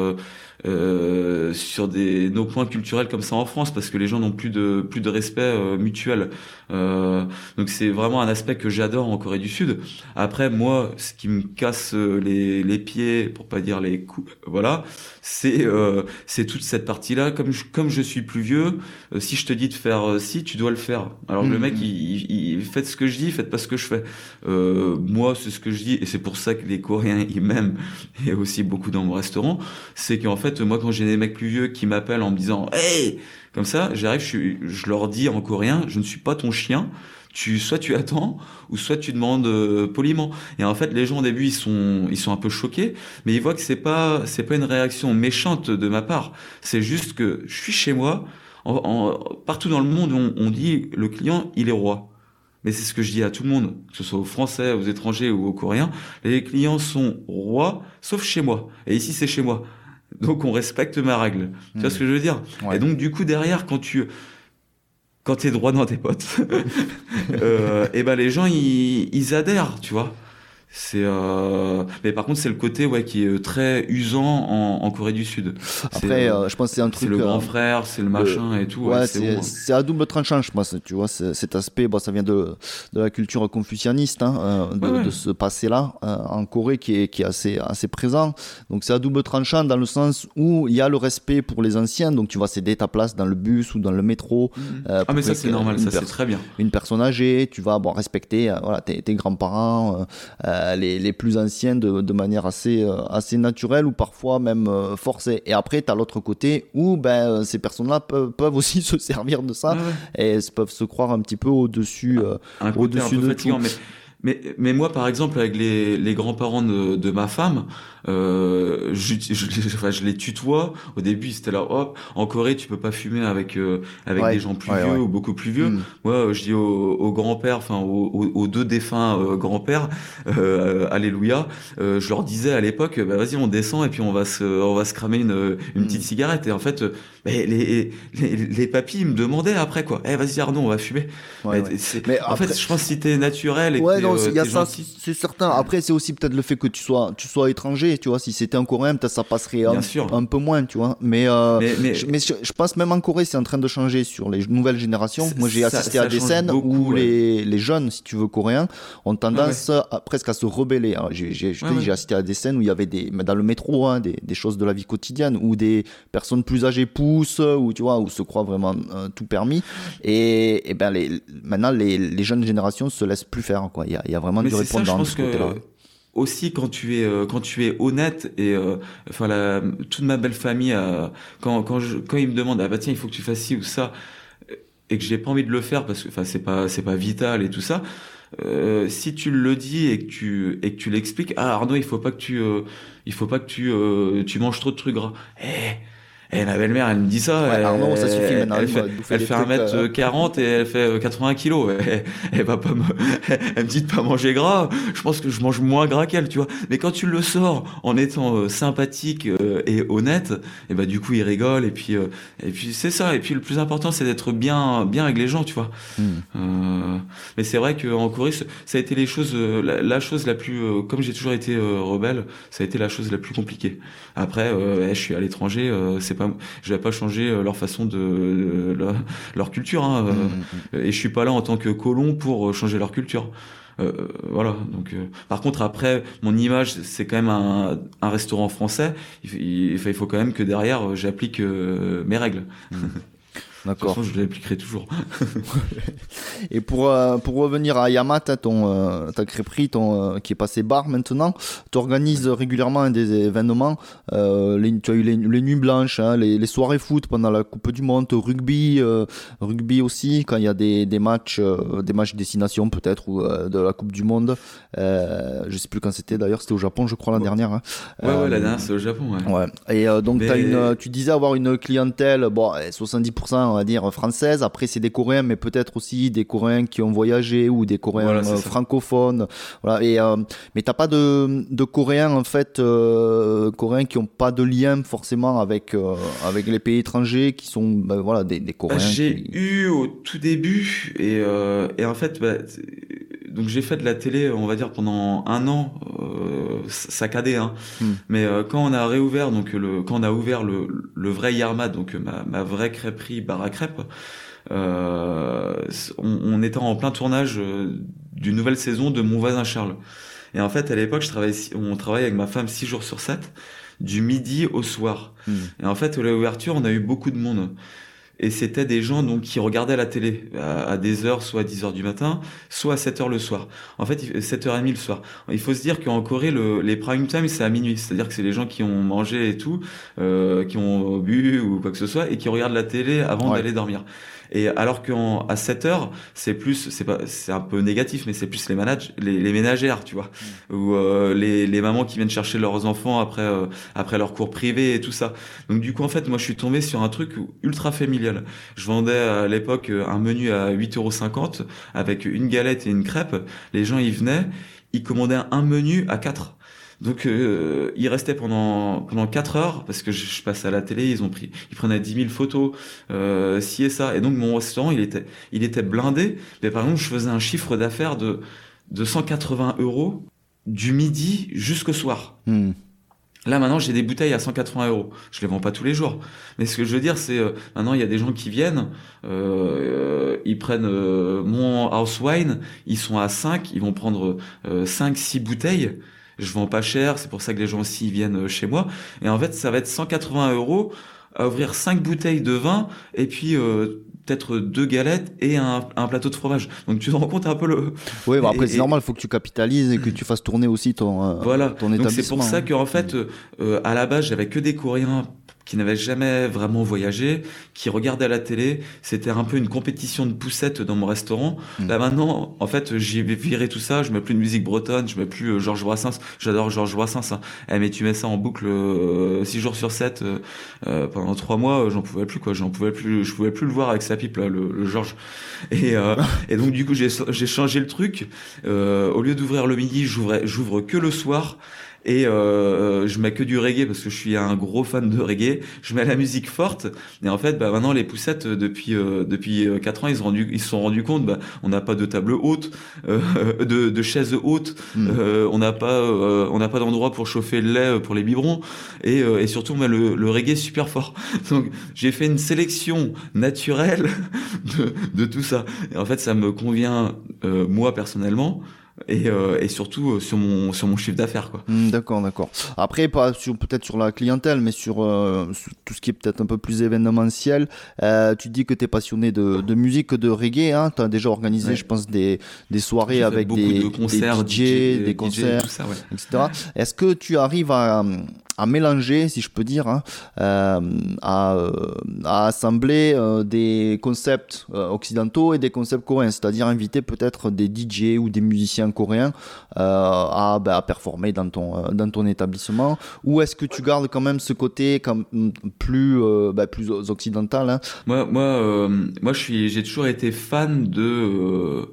Speaker 3: euh, sur des nos points culturels comme ça en France parce que les gens n'ont plus de plus de respect mutuel. Euh, donc c'est vraiment un aspect que j'adore en Corée du Sud. Après moi, ce qui me casse les, les pieds, pour pas dire les coups, voilà, c'est c'est toute cette partie là. Comme je, comme je suis plus vieux, si je te dis de faire si, tu dois le faire. Alors le mec, mmh. il, il, il, fait ce que je dis, faites pas ce que je fais. moi, c'est ce que je dis et c'est pour ça que les Coréens [laughs] ils m'aiment et aussi beaucoup dans mon restaurant, c'est qu'en fait moi, quand j'ai des mecs plus vieux qui m'appellent en me disant Hey Comme ça, j'arrive, je, je leur dis en coréen Je ne suis pas ton chien. Tu, soit tu attends, ou soit tu demandes euh, poliment. Et en fait, les gens au début, ils sont, ils sont un peu choqués, mais ils voient que c'est pas, c'est pas une réaction méchante de ma part. C'est juste que je suis chez moi. En, partout dans le monde, on, on dit le client, il est roi mais c'est ce que je dis à tout le monde, que ce soit aux Français, aux étrangers ou aux Coréens, les clients sont rois, sauf chez moi. Et ici, c'est chez moi. Donc on respecte ma règle. Tu vois ce que je veux dire? Et donc du coup derrière quand tu quand t'es droit dans tes potes, [laughs] euh, et ben les gens ils adhèrent, tu vois. C'est euh... mais par contre c'est le côté ouais qui est très usant en, en Corée du Sud.
Speaker 2: Après euh, je pense que c'est un truc
Speaker 3: c'est le grand
Speaker 2: euh,
Speaker 3: frère, c'est le machin et tout.
Speaker 2: Ouais,
Speaker 3: ouais,
Speaker 2: c'est à double tranchant, je pense. Tu vois, cet aspect, bon, ça vient de, de la culture confucianiste, hein, euh, de,
Speaker 3: Ouais, ouais.
Speaker 2: de ce passé-là euh, en Corée qui est, qui est assez, assez présent. Donc c'est à double tranchant dans le sens où il y a le respect pour les anciens. Donc tu vas céder ta place dans le bus ou dans le métro. euh,
Speaker 3: Ah mais ça c'est normal, ça c'est très bien.
Speaker 2: une personne âgée, tu vas bon, respecter euh, voilà, tes, tes grands-parents, euh, euh, les, les plus anciens de, de manière assez, euh, assez naturelle ou parfois même euh, forcée. Et après, tu as l'autre côté où ben, ces personnes-là peuvent, peuvent aussi [laughs] se servir de ça
Speaker 3: Ouais,
Speaker 2: et peuvent se croire un petit peu au-dessus. au-dessus
Speaker 3: peu
Speaker 2: de
Speaker 3: fatigant.
Speaker 2: tout.
Speaker 3: Mais, mais, mais moi, par exemple, avec les, les grands-parents de, de ma femme, euh, je, je, les- [laughs] enfin, je les tutoie. Au début, c'était là, hop, en Corée, tu peux pas fumer avec, euh, avec
Speaker 2: Ouais,
Speaker 3: des gens plus
Speaker 2: ouais,
Speaker 3: vieux
Speaker 2: ouais.
Speaker 3: ou beaucoup plus vieux.
Speaker 2: hmm.
Speaker 3: Moi, euh, je dis aux, aux grands-pères, enfin aux, aux deux défunts euh, grands-pères, euh, alléluia. euh, je leur disais à l'époque, bah, vas-y, on descend et puis on va se, on va se cramer une, une
Speaker 2: Mm.
Speaker 3: petite cigarette. Et en fait, mais les, les, les papis ils me demandaient après quoi. Eh, vas-y Arnaud, on va fumer.
Speaker 2: Ouais,
Speaker 3: Mais
Speaker 2: Mais
Speaker 3: en
Speaker 2: après-
Speaker 3: fait, je pense que si t'es naturel et que
Speaker 2: Ouais, non, il y a ça, c'est certain. Après, c'est aussi peut-être le fait que tu sois, tu sois étranger, tu vois. Si c'était un Coréen, peut-être ça passerait un, peu moins, tu vois. Mais, euh,
Speaker 3: mais, mais,
Speaker 2: je, mais je, je pense même en Corée, c'est en train de changer sur les nouvelles générations. Moi, j'ai assisté
Speaker 3: ça
Speaker 2: à des scènes
Speaker 3: beaucoup,
Speaker 2: où
Speaker 3: ouais.
Speaker 2: les, les jeunes, si tu veux, coréens, ont tendance à- presque à se rebeller. J'ai, assisté à des scènes où il y avait des, dans le métro, hein, des, des choses de la vie quotidienne, où des personnes plus âgées poussent, ou tu vois, où se croient vraiment euh, tout permis. Et, et ben, les, maintenant, les, les jeunes générations se laissent plus faire, quoi. Il y a, il y a vraiment du répondant de
Speaker 3: pense
Speaker 2: ce
Speaker 3: que
Speaker 2: côté-là.
Speaker 3: Aussi quand tu es euh, quand tu es honnête et euh, enfin la, toute ma belle famille euh, quand quand je, quand ils me demandent ah bah tiens il faut que tu fasses ci ou ça et que j'ai pas envie de le faire parce que enfin c'est pas c'est pas vital et tout ça euh, si tu le dis et que tu et que tu l'expliques ah Arnaud il faut pas que tu euh, il faut pas que tu euh, tu manges trop de trucs gras. Eh eh, ma belle-mère, elle me dit ça.
Speaker 2: Ouais,
Speaker 3: elle,
Speaker 2: Arnaud, ça suffit maintenant,
Speaker 3: Elle fait, elle fait
Speaker 2: trucs,
Speaker 3: 1m40 et elle fait euh, 80 kilos. Elle, elle va pas me, [laughs] elle me dit de pas manger gras. Je pense que je mange moins gras qu'elle, tu vois. Mais quand tu le sors en étant euh, sympathique euh, et honnête, et bah du coup il rigole et puis euh, et puis c'est ça. Et puis le plus important c'est d'être bien bien avec les gens, tu vois.
Speaker 2: Hmm.
Speaker 3: Euh, mais c'est vrai qu'en Corée, ça a été les choses, euh, la, la chose la plus, euh, comme j'ai toujours été euh, rebelle, ça a été la chose la plus compliquée. Après, euh, eh, je suis à l'étranger, euh, c'est pas, je vais pas changer euh, leur façon de, de- leur, leur culture, hein, euh,
Speaker 2: Mm,
Speaker 3: et je suis pas là en tant que colon pour euh, changer leur culture. Euh, voilà. Donc, euh, par contre, après, mon image, c'est quand même un, un restaurant français. Il, f- il, il faut quand même que derrière, j'applique euh, mes règles. [laughs] De toute
Speaker 2: D'accord.
Speaker 3: façon, je les appliquerai toujours. [laughs]
Speaker 2: Et pour, euh, pour revenir à Yamata, ton, euh, ta crêperie ton, euh, qui est passé bar maintenant, tu organises régulièrement des événements. Euh, les, tu as eu les, les nuits blanches, hein, les, les soirées foot pendant la Coupe du Monde, rugby, rugby aussi, quand il y a des, des matchs, des matchs destination peut-être, ou de la Coupe du Monde. Je sais plus quand c'était d'ailleurs, c'était au Japon, je crois, la dernière. hein.
Speaker 3: Ouais, ouais, la dernière, c'est au Japon, ouais.
Speaker 2: Ouais. Et donc
Speaker 3: Mais-
Speaker 2: t'as une, tu disais avoir une clientèle, bon, eh, 70% on va dire française. Après c'est des Coréens, mais peut-être aussi des Coréens qui ont voyagé ou des Coréens
Speaker 3: Voilà,
Speaker 2: euh, francophones. Voilà. Et euh, mais t'as pas de, de Coréens en fait, euh, Coréens qui ont pas de lien forcément avec euh, avec les pays étrangers, qui sont ben, voilà des, des
Speaker 3: Bah,
Speaker 2: Coréens.
Speaker 3: j'ai
Speaker 2: qui-
Speaker 3: eu au tout début et, et en fait bah, donc j'ai fait de la télé on va dire pendant un an euh, saccadé hein
Speaker 2: Hmm.
Speaker 3: mais euh, quand on a réouvert donc le quand on a ouvert le, le vrai Yarmat donc ma, ma vraie crêperie bar à crêpes euh, on, on était en plein tournage euh, d'une nouvelle saison de Mon voisin Charles et en fait à l'époque je travaillais on travaillait avec ma femme six jours sur 7 du midi au soir
Speaker 2: Hmm.
Speaker 3: et en fait, à l'ouverture, on a eu beaucoup de monde. Et c'était des gens donc qui regardaient la télé à, à des heures, soit à 10 heures du matin, soit à 7 heures le soir. En fait, il- 7h30 le soir. Il faut se dire qu'en Corée, le, les prime time, c'est à minuit. C'est-à-dire que c'est les gens qui ont mangé et tout, euh, qui ont bu ou quoi que ce soit, et qui regardent la télé avant
Speaker 2: Ouais.
Speaker 3: d'aller dormir. Et alors qu'à 7 heures, c'est plus, c'est pas, c'est un peu négatif, mais c'est plus les managers, les, les ménagères, tu vois, ou euh, les, les mamans qui viennent chercher leurs enfants après euh, après leurs cours privés et tout ça. Donc du coup, en fait, moi, je suis tombé sur un truc ultra familial. Je vendais à l'époque un menu à 8,50€ avec une galette et une crêpe. Les gens y venaient, ils commandaient un menu à 4. Donc euh, ils restaient pendant pendant 4 heures parce que je, je passe à la télé, ils ont pris ils prenaient 10 000 photos euh, ci et ça et donc mon restaurant il était il était blindé mais par exemple je faisais un chiffre d'affaires de de 180 euros du midi jusqu'au soir.
Speaker 2: Hmm.
Speaker 3: Là maintenant j'ai des bouteilles à 180 euros. Je les vends pas tous les jours. Mais ce que je veux dire c'est euh, maintenant il y a des gens qui viennent, euh, ils prennent euh, mon house wine, ils sont à 5, ils vont prendre 5 6 bouteilles. Je vends pas cher, c'est pour ça que les gens aussi viennent chez moi. Et en fait ça va être 180 euros à ouvrir 5 bouteilles de vin et puis peut-être deux galettes et un, plateau de fromage. Donc tu te rends compte un peu le. [laughs]
Speaker 2: Oui, bah après c'est normal, il faut que tu capitalises et que tu fasses tourner aussi ton, euh,
Speaker 3: voilà.
Speaker 2: ton établissement.
Speaker 3: C'est pour ça hein. qu'en fait, euh, à la base, j'avais que des Coréens qui n'avaient jamais vraiment voyagé, qui regardaient la télé. C'était un peu une compétition de poussettes dans mon restaurant. Mm. Là maintenant, en fait, j'ai viré tout ça. Je mets plus de musique bretonne, je mets plus euh, Georges Brassens. J'adore Georges Brassens. Hein. Eh, mais tu mets ça en boucle euh, 6 jours sur 7 euh, euh, pendant 3 mois, j'en pouvais plus quoi. J'en pouvais plus. Je pouvais plus le voir avec sa pipe là, le, le Georges. Et, [laughs] et donc du coup, j'ai changé le truc. au lieu d'ouvrir le midi, j'ouvre que le soir et euh, euh, je mets que du reggae parce que je suis un gros fan de reggae. Je mets la musique forte et en fait, bah, maintenant les poussettes depuis euh, depuis quatre ans, ils se rendu, ils se sont rendus compte, bah, on n'a pas de table haute, euh, [laughs] de, de chaises hautes, hmm. euh, on n'a pas on n'a pas d'endroit pour chauffer le lait pour les biberons et, et surtout on met le, le reggae super fort. [laughs] Donc j'ai fait une sélection naturelle [laughs] de, de tout ça. Et en fait, ça me convient moi personnellement et, euh, et surtout euh, sur mon sur mon chiffre d'affaires quoi.
Speaker 2: Hmm, d'accord, d'accord. Après pas sur peut-être sur la clientèle mais sur, euh, tout ce qui est peut-être un peu plus événementiel. Tu dis que tu es passionné de, de musique de reggae hein, tu as déjà organisé je pense des des soirées avec des,
Speaker 3: de concerts,
Speaker 2: des DJ, des concerts, ça, ouais. etc. Est-ce que tu arrives à à mélanger, si je peux dire, hein, euh, à, euh, à, assembler euh, des concepts euh, occidentaux et des concepts coréens, c'est-à-dire inviter peut-être des DJ ou des musiciens coréens à, bah, à, performer dans ton, dans ton établissement, ou est-ce que tu gardes quand même ce côté comme, plus, bah, plus occidental hein?
Speaker 3: Moi, moi, moi, je suis, j'ai toujours été fan de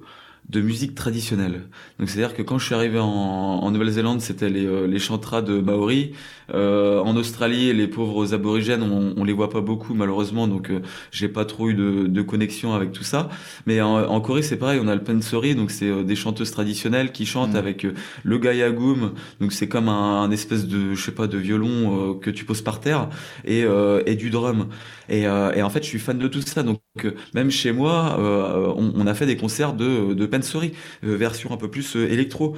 Speaker 3: de musique traditionnelle. Donc c'est-à-dire que quand je suis arrivé en, en Nouvelle-Zélande, c'était les, euh, les chantras de Maori. Euh, en Australie, les pauvres aborigènes, on, on les voit pas beaucoup malheureusement, donc euh, j'ai pas trop eu de, de, connexion avec tout ça. Mais en, en Corée, c'est pareil, on a le pensori, donc c'est euh, des chanteuses traditionnelles qui chantent mm. avec le gayagum, donc c'est comme un, un, espèce de, je sais pas, de violon que tu poses par terre et, et du drum. Et, et, en fait, je suis fan de tout ça. Donc même chez moi, on, on, a fait des concerts de, de Pensori, version un peu plus électro.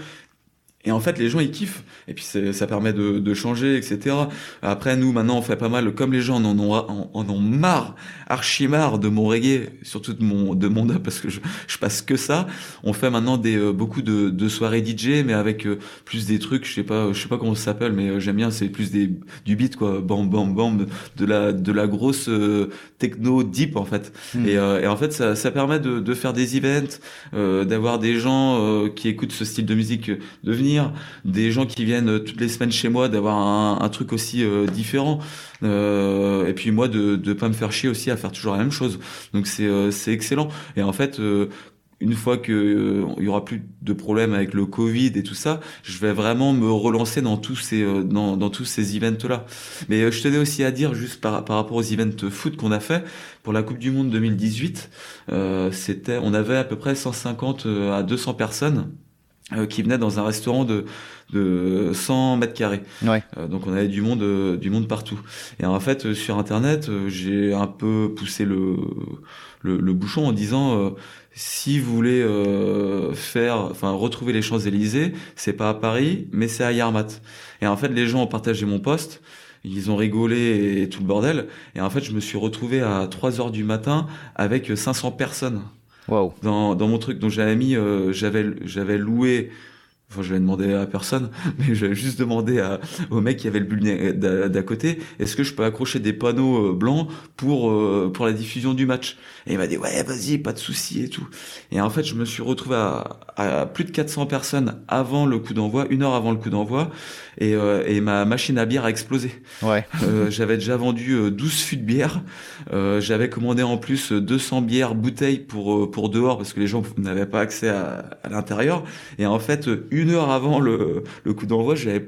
Speaker 3: Et en fait, les gens ils kiffent. Et puis ça permet de, de, changer, etc. Après, nous maintenant, on fait pas mal. Comme les gens en ont, en, en ont marre, archi marre de mon reggae, surtout de mon de mon parce que je, je passe que ça. On fait maintenant des euh, beaucoup de, de, soirées DJ, mais avec euh, plus des trucs. Je sais pas, je sais pas comment ça s'appelle, mais euh, j'aime bien. C'est plus des du beat quoi, bam bam bam, de la de la grosse techno deep en fait. Hmm. Et, et, en fait, ça, ça permet de, de faire des events, d'avoir des gens qui écoutent ce style de musique, de venir des gens qui viennent toutes les semaines chez moi, d'avoir un, truc aussi euh, différent. Euh, et puis moi de ne pas me faire chier aussi à faire toujours la même chose. Donc c'est euh, excellent. Et en fait une fois que il y aura plus de problèmes avec le Covid et tout ça, je vais vraiment me relancer dans tous ces dans, dans tous ces events là. Mais je tenais aussi à dire juste par par rapport aux events foot qu'on a fait pour la Coupe du Monde 2018, c'était on avait à peu près 150 à 200 personnes euh, qui venait dans un restaurant de, de 100 mètres carrés.
Speaker 2: Ouais.
Speaker 3: Euh, donc on avait du monde, euh, du monde partout. Et en fait, sur Internet, j'ai un peu poussé le, le, le bouchon en disant si vous voulez faire, enfin retrouver les Champs Élysées, c'est pas à Paris, mais c'est à Yarmat. Et en fait, les gens ont partagé mon poste ils ont rigolé et tout le bordel. Et en fait, je me suis retrouvé à 3 heures du matin avec 500 personnes dans, dans mon truc. Donc j'avais mis, euh, j'avais, j'avais loué Enfin, je l'ai demandé à personne, [laughs] mais j'avais juste demandé à, au mec qui avait le bulletin d'à côté, est-ce que je peux accrocher des panneaux euh, blancs pour euh, pour la diffusion du match? Et il m'a dit ouais, vas-y, pas de souci et tout. Et en fait, je me suis retrouvé à, à plus de 400 personnes avant le coup d'envoi, une heure avant le coup d'envoi, et, euh, et ma machine à bière a explosé.
Speaker 2: Ouais.
Speaker 3: j'avais déjà vendu 12 fûts de bière, j'avais commandé en plus 200 bières bouteilles pour pour dehors parce que les gens n'avaient pas accès à, à l'intérieur. Et en fait, une une heure avant le, le coup d'envoi, j'avais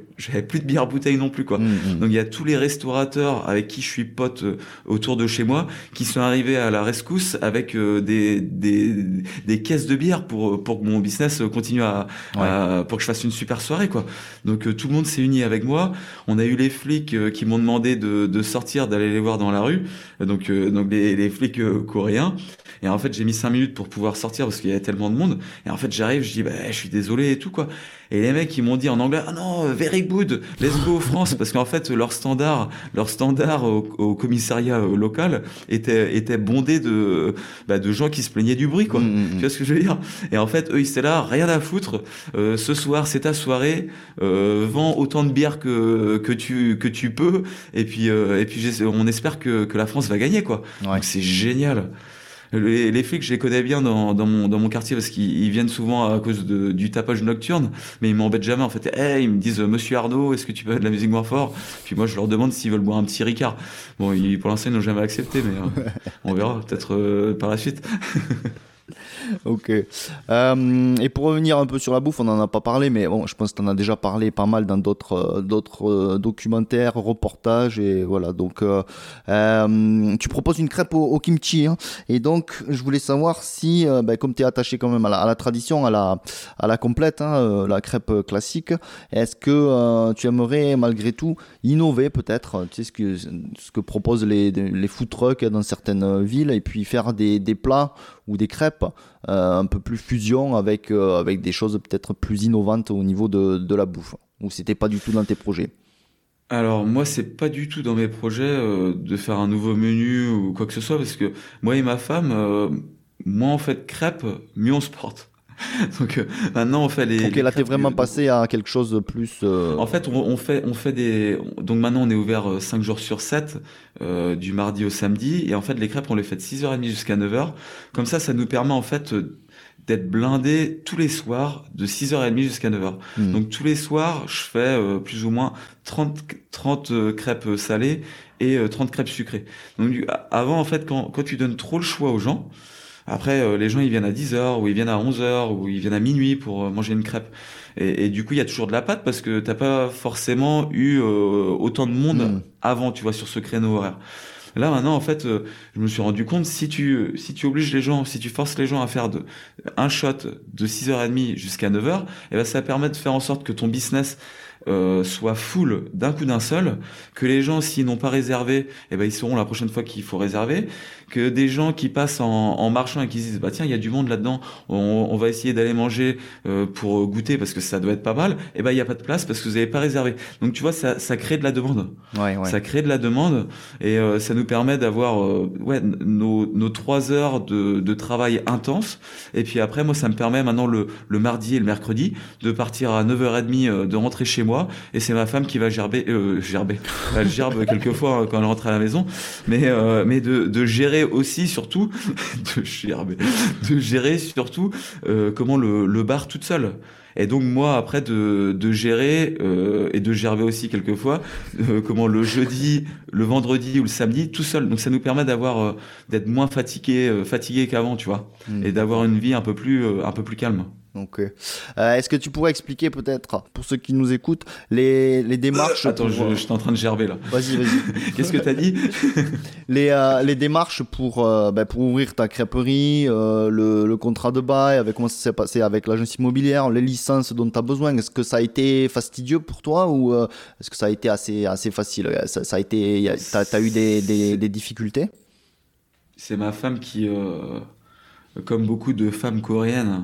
Speaker 3: plus de bière bouteille non plus quoi.
Speaker 2: Mmh, mmh.
Speaker 3: Donc il y a tous les restaurateurs avec qui je suis pote euh, autour de chez moi qui sont arrivés à la rescousse avec euh, des, des des caisses de bière pour pour que mon business continue à, à- pour que je fasse une super soirée quoi. Donc euh, tout le monde s'est uni avec moi. On a eu les flics euh, qui m'ont demandé de, de sortir, d'aller les voir dans la rue. Euh, Donc euh, donc les, les flics euh, coréens. Et en fait, j'ai mis cinq minutes pour pouvoir sortir parce qu'il y avait tellement de monde. Et en fait, j'arrive, je dis, bah, je suis désolé et tout, quoi. Et les mecs, ils m'ont dit en anglais, ah non, euh, very good, let's go France. parce qu'en fait, leur standard, leur standard au, au commissariat euh, local était, était bondé de, bah, de gens qui se plaignaient du bruit, quoi.
Speaker 2: Mmh, mmh,
Speaker 3: Tu vois ce que je veux dire? Et en fait, eux, ils étaient là, rien à foutre. Euh, ce soir, c'est ta soirée. Euh, vends autant de bière que que tu que tu peux. Et puis euh, et puis on espère que que la France va gagner, quoi.
Speaker 2: Ouais.
Speaker 3: Donc c'est génial. Les, les flics, je les connais bien dans, dans mon dans mon quartier parce qu'ils ils viennent souvent à cause de, du tapage nocturne, mais ils m'embêtent jamais. En fait, hey, ils me disent Monsieur Arnaud, est-ce que tu peux de la musique moins fort? Puis moi, je leur demande s'ils veulent boire un petit Ricard. Bon, ils, pour l'instant, ils n'ont jamais accepté, mais euh, [laughs] on verra peut-être euh, par la suite. [laughs] [laughs]
Speaker 2: Ok. Euh, et pour revenir un peu sur la bouffe, on n'en a pas parlé, mais bon, je pense que tu en as déjà parlé pas mal dans d'autres euh, d'autres euh, documentaires, reportages, et voilà. Donc, tu proposes une crêpe au, kimchi, hein, et donc je voulais savoir si, ben, comme tu es attaché quand même à la, tradition, à la à la complète, hein, la crêpe classique, est-ce que tu aimerais malgré tout innover peut-être, tu sais ce que ce que proposent les les food trucks dans certaines villes, et puis faire des des plats ou des crêpes un peu plus fusion avec, euh, avec des choses peut-être plus innovantes au niveau de, la bouffe Ou c'était pas du tout dans tes projets
Speaker 3: Alors moi, c'est pas du tout dans mes projets euh, de faire un nouveau menu ou quoi que ce soit parce que moi et ma femme, euh, moins on fait de crêpes, mieux on se porte. [laughs] Donc euh, maintenant on fait les. Les
Speaker 2: là t'es
Speaker 3: crêpes
Speaker 2: vraiment
Speaker 3: du-
Speaker 2: passé à quelque chose de plus. euh,
Speaker 3: En fait, on, on fait, on fait des. Donc maintenant, on est ouvert 5 jours sur 7, euh, du mardi au samedi. Et en fait, les crêpes, on les fait de 6h30 jusqu'à 9h. Comme ça, ça nous permet en fait euh, d'être blindés tous les soirs de 6h30 jusqu'à 9h.
Speaker 2: hmm.
Speaker 3: Donc tous les soirs, je fais euh, plus ou moins 30, 30 euh, crêpes salées et euh, 30 crêpes sucrées. Donc a- avant, en fait, quand, quand tu donnes trop le choix aux gens, après, euh, les gens, ils viennent à 10h, ou ils viennent à 11h, ou ils viennent à minuit pour euh, manger une crêpe. Et, et du coup, il y a toujours de la pâte parce que t'as pas forcément eu euh, autant de monde
Speaker 2: Mm.
Speaker 3: avant, tu vois, sur ce créneau horaire. Là maintenant, en fait, euh, je me suis rendu compte si tu si tu obliges les gens, si tu forces les gens à faire de un shot de 6h30 jusqu'à 9h, et ben ça permet de faire en sorte que ton business euh, soit full d'un coup d'un seul, que les gens s'ils n'ont pas réservé, et ben ils sauront la prochaine fois qu'il faut réserver, que des gens qui passent en, en marchant et qui se disent bah tiens il y a du monde là-dedans, on, on va essayer d'aller manger euh, pour goûter parce que ça doit être pas mal, et ben il y a pas de place parce que vous avez pas réservé. Donc tu vois ça ça crée de la demande.
Speaker 2: Ouais, ouais.
Speaker 3: Ça crée de la demande et euh, ça nous permet d'avoir euh, ouais, nos, nos trois heures de, de travail intense. Et puis après, moi, ça me permet maintenant le, le mardi et le mercredi de partir à 9h30, euh, de rentrer chez moi. Et c'est ma femme qui va gerber, euh, gerber. Elle gerbe [laughs] quelquefois hein, quand elle rentre à la maison. Mais, euh, mais de, de gérer aussi, surtout, [laughs] de gerber, de gérer surtout euh, comment le, le bar toute seule. Et donc moi après de, de gérer euh, et de gerber aussi quelquefois euh, comment le jeudi, le vendredi ou le samedi tout seul. Donc ça nous permet d'avoir euh, d'être moins fatigué euh, fatigué qu'avant, tu vois,
Speaker 2: Hmm.
Speaker 3: et d'avoir une vie un peu plus euh, un peu plus calme.
Speaker 2: Ok. Euh, Est-ce que tu pourrais expliquer peut-être, pour ceux qui nous écoutent, les, les démarches
Speaker 3: Attends,
Speaker 2: pour,
Speaker 3: je, je suis en train de gerber là.
Speaker 2: Vas-y, vas-y. [laughs]
Speaker 3: Qu'est-ce que t'as dit [laughs]
Speaker 2: les, euh, les démarches pour, euh, ben, pour ouvrir ta crêperie, euh, le, le contrat de bail, avec comment ça s'est passé avec l'agence immobilière, les licences dont tu as besoin, est-ce que ça a été fastidieux pour toi ou euh, est-ce que ça a été assez, assez facile ça, ça a été, y a- t'as, t'as eu des, des, des difficultés?
Speaker 3: C'est ma femme qui, euh, comme beaucoup de femmes coréennes,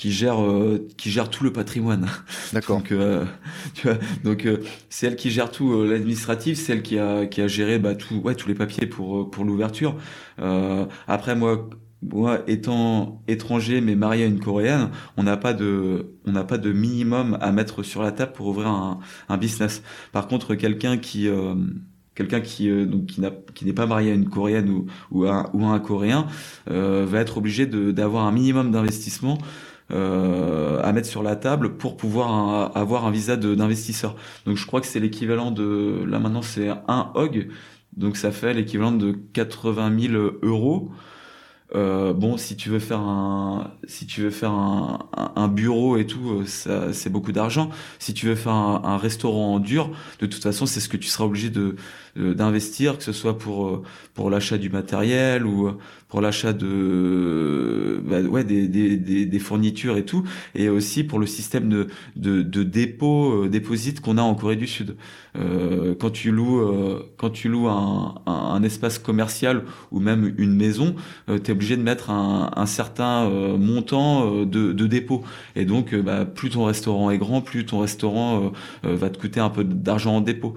Speaker 3: qui gère euh, qui gère tout le patrimoine. [laughs]
Speaker 2: D'accord.
Speaker 3: Donc, euh, [laughs] tu vois, donc euh, c'est elle qui gère tout euh, l'administratif, c'est elle qui a qui a géré bah, tout, ouais, tous les papiers pour euh, pour l'ouverture. Euh, après moi, moi étant étranger mais marié à une coréenne, on n'a pas de on n'a pas de minimum à mettre sur la table pour ouvrir un, un business. Par contre, quelqu'un qui euh, quelqu'un qui euh, donc qui n'a qui n'est pas marié à une coréenne ou ou à, un- ou à un coréen euh, va être obligé de d'avoir un minimum d'investissement à mettre sur la table pour pouvoir avoir un visa d'investisseur. Donc je crois que c'est l'équivalent de là maintenant c'est un hog, donc ça fait l'équivalent de 80 000 euros. Euh, bon, si tu veux faire un, si tu veux faire un, un, bureau et tout, euh, c'est beaucoup d'argent. Si tu veux faire un, un, restaurant dur, de toute façon, c'est ce que tu seras obligé de, d'investir, que ce soit pour euh, pour l'achat du matériel ou pour l'achat de bah, ouais des, des, des, des, fournitures et tout, et aussi pour le système de de, de dépôt, euh, qu'on a en Corée du Sud. Euh, quand tu loues euh, quand tu loues un, un, espace commercial ou même une maison, euh, tu es obligé de mettre un, un certain euh, montant de, de, dépôt. Et donc, bah, plus ton restaurant est grand, plus ton restaurant va te coûter un peu d'argent en dépôt.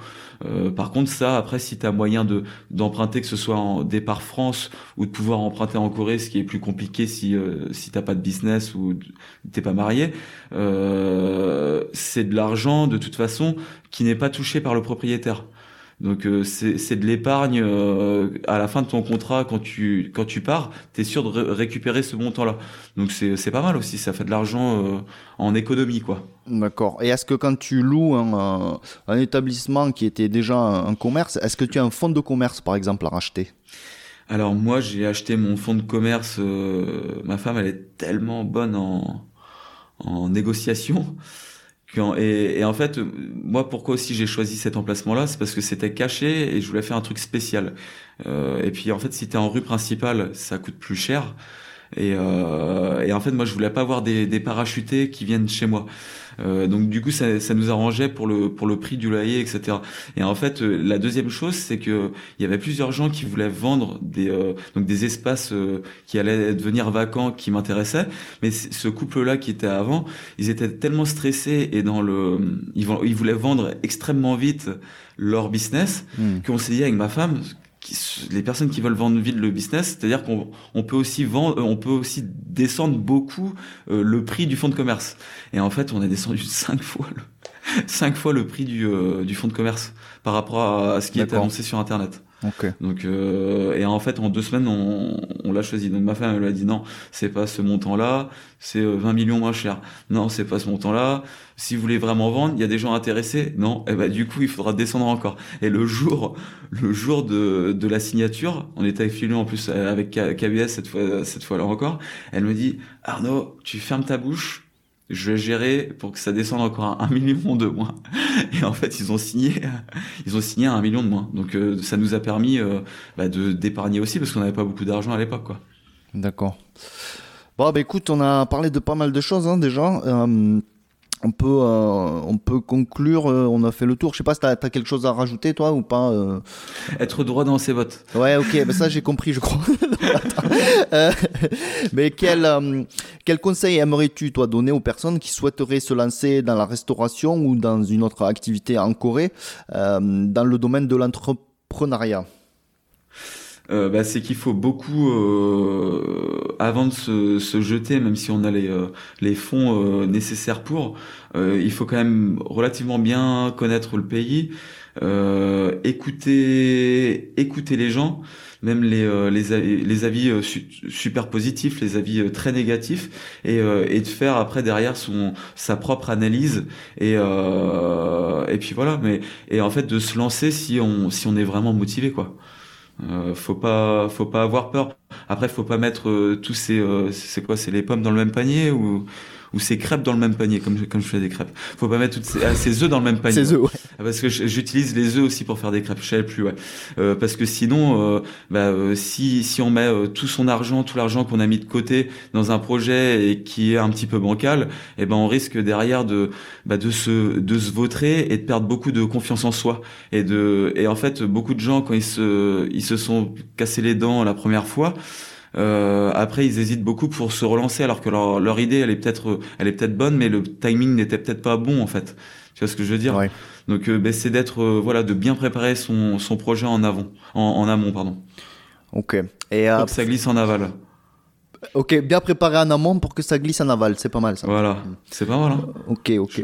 Speaker 3: Par contre, ça, après, si tu as moyen de d'emprunter, que ce soit en départ France ou de pouvoir emprunter en Corée, ce qui est plus compliqué si si t'as pas de business ou t'es pas marié, c'est de l'argent de toute façon qui n'est pas touché par le propriétaire. Donc euh, c'est de l'épargne euh, à la fin de ton contrat quand tu quand tu pars, tu es sûr de récupérer ce montant-là. Donc c'est pas mal aussi, ça fait de l'argent euh, en économie quoi.
Speaker 2: D'accord. Et est-ce que quand tu loues un, un, établissement qui était déjà un, commerce, est-ce que tu as un fonds de commerce par exemple à racheter?
Speaker 3: Alors moi j'ai acheté mon fonds de commerce. ma femme elle est tellement bonne en en négociation et, en fait, moi, pourquoi aussi j'ai choisi cet emplacement-là, c'est parce que c'était caché et je voulais faire un truc spécial. Euh, et puis en fait, si t'es en rue principale, ça coûte plus cher. Et, euh, en fait, moi, je voulais pas avoir des parachutés qui viennent chez moi. Euh, donc du coup, ça, ça, nous arrangeait pour le pour le prix du loyer, etc. Et en fait, euh, la deuxième chose, c'est que il y avait plusieurs gens qui voulaient vendre des euh, donc des espaces euh, qui allaient devenir vacants, qui m'intéressaient. Mais ce couple-là qui était avant, ils étaient tellement stressés et dans le ils, ils voulaient vendre extrêmement vite leur business hmm. qu'on s'est dit avec ma femme les personnes qui veulent vendre vite le business, c'est-à-dire qu'on on peut aussi vendre, on peut aussi descendre beaucoup euh, le prix du fonds de commerce. Et en fait, on a descendu [laughs] cinq fois le, cinq fois le prix du, euh, du fonds de commerce par rapport à ce qui est annoncé sur Internet. Donc euh, et en fait en deux semaines on, on l'a choisi. Donc ma femme elle a dit non c'est pas ce montant là, c'est 20 euh, millions moins cher. Non c'est pas ce montant là. Si vous voulez vraiment vendre, il y a des gens intéressés. Non eh ben du coup il faudra descendre encore. Et le jour le jour de, la signature, on était avec en plus avec KBS cette fois cette fois là encore. Elle me dit Arnaud tu fermes ta bouche je vais gérer pour que ça descende encore à un million de moins. Et en fait, ils ont signé, ils ont signé à un million de moins. Donc, euh, ça nous a permis euh, bah, de d'épargner aussi parce qu'on n'avait pas beaucoup d'argent à l'époque.
Speaker 2: D'accord. Bon, bah écoute, on a parlé de pas mal de choses hein, déjà. Euh, on peut, euh, on peut conclure. Euh, on a fait le tour. Je sais pas si tu as, quelque chose à rajouter, toi, ou pas. Euh...
Speaker 3: Être droit dans ses votes.
Speaker 2: Ouais, ok. bah ça, j'ai compris, je crois. [laughs] Mais quel, quel conseil aimerais-tu, toi, donner aux personnes qui souhaiteraient se lancer dans la restauration ou dans une autre activité en Corée, dans le domaine de l'entrepreneuriat?
Speaker 3: Euh, bah, c'est qu'il faut beaucoup, euh, avant de se, se, jeter, même si on a les, euh, les fonds euh, nécessaires pour, il faut quand même relativement bien connaître le pays, écouter, écouter les gens, même les, les, avis, les avis super positifs, les avis très négatifs, et, et de faire après derrière son sa propre analyse et et puis voilà. Mais et en fait de se lancer si on si on est vraiment motivé quoi. Euh, faut pas, faut pas avoir peur. Après, faut pas mettre euh, tous ces, euh, c'est quoi, c'est les pommes dans le même panier ou ou ces crêpes dans le même panier, comme je, comme je fais des crêpes. Faut pas mettre toutes ces, ah, ces œufs dans le même panier.
Speaker 2: Ces œufs, ouais.
Speaker 3: Ah, parce que j'utilise les œufs aussi pour faire des crêpes. Je savais plus, ouais. Euh, parce que sinon, euh, bah, euh, si si on met tout son argent, tout l'argent qu'on a mis de côté dans un projet et qui est un petit peu bancal, eh ben on risque derrière de bah, de se de se vautrer et de perdre beaucoup de confiance en soi. Et de et en fait, beaucoup de gens quand ils se ils se sont cassés les dents la première fois. Euh, après, ils hésitent beaucoup pour se relancer, alors que leur, leur idée, elle est peut-être, elle est peut-être bonne, mais le timing n'était peut-être pas bon en fait. Tu vois ce que je veux dire Donc, euh, ben, c'est d'être, euh, voilà, de bien préparer son, son projet en avant, en, en amont, pardon.
Speaker 2: Ok.
Speaker 3: Et que ça glisse en aval.
Speaker 2: Ok, bien préparé en amont pour que ça glisse en aval, c'est pas mal ça.
Speaker 3: Voilà, c'est pas mal. Hein
Speaker 2: ok, ok.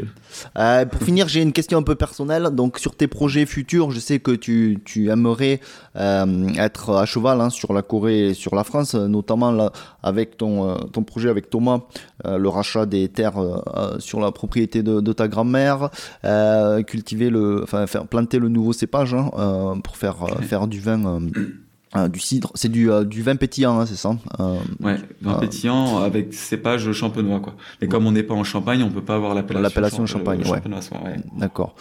Speaker 2: Euh, pour finir, j'ai une question un peu personnelle. Donc, sur tes projets futurs, je sais que tu, tu aimerais euh, être à cheval hein, sur la Corée et sur la France, notamment là, avec ton, euh, ton projet avec Thomas, le rachat des terres sur la propriété de, de ta grand-mère, cultiver le, enfin, faire planter le nouveau cépage hein, pour faire, faire du vin Ah, du cidre, c'est du, euh, du vin pétillant, hein, c'est ça
Speaker 3: euh, Ouais, vin
Speaker 2: euh,
Speaker 3: pétillant avec cépage champenois, quoi. Mais comme on n'est pas en Champagne, on peut pas avoir l'appellation.
Speaker 2: L'appellation champagne, ouais.
Speaker 3: ouais.
Speaker 2: D'accord.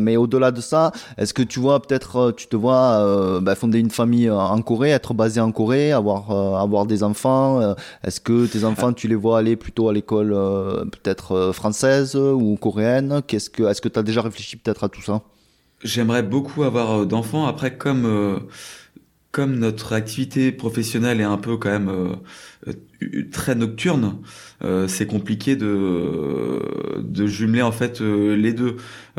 Speaker 2: mais au-delà de ça, est-ce que tu vois peut-être, tu te vois bah, fonder une famille en Corée, être basé en Corée, avoir avoir des enfants Est-ce que tes enfants, tu les vois aller plutôt à l'école peut-être française ou coréenne? Qu'est-ce que, est-ce que tu as déjà réfléchi peut-être à tout ça?
Speaker 3: J'aimerais beaucoup avoir d'enfants. Après, comme comme notre activité professionnelle est un peu quand même euh, très nocturne, euh, c'est compliqué de de jumeler en fait euh, les deux.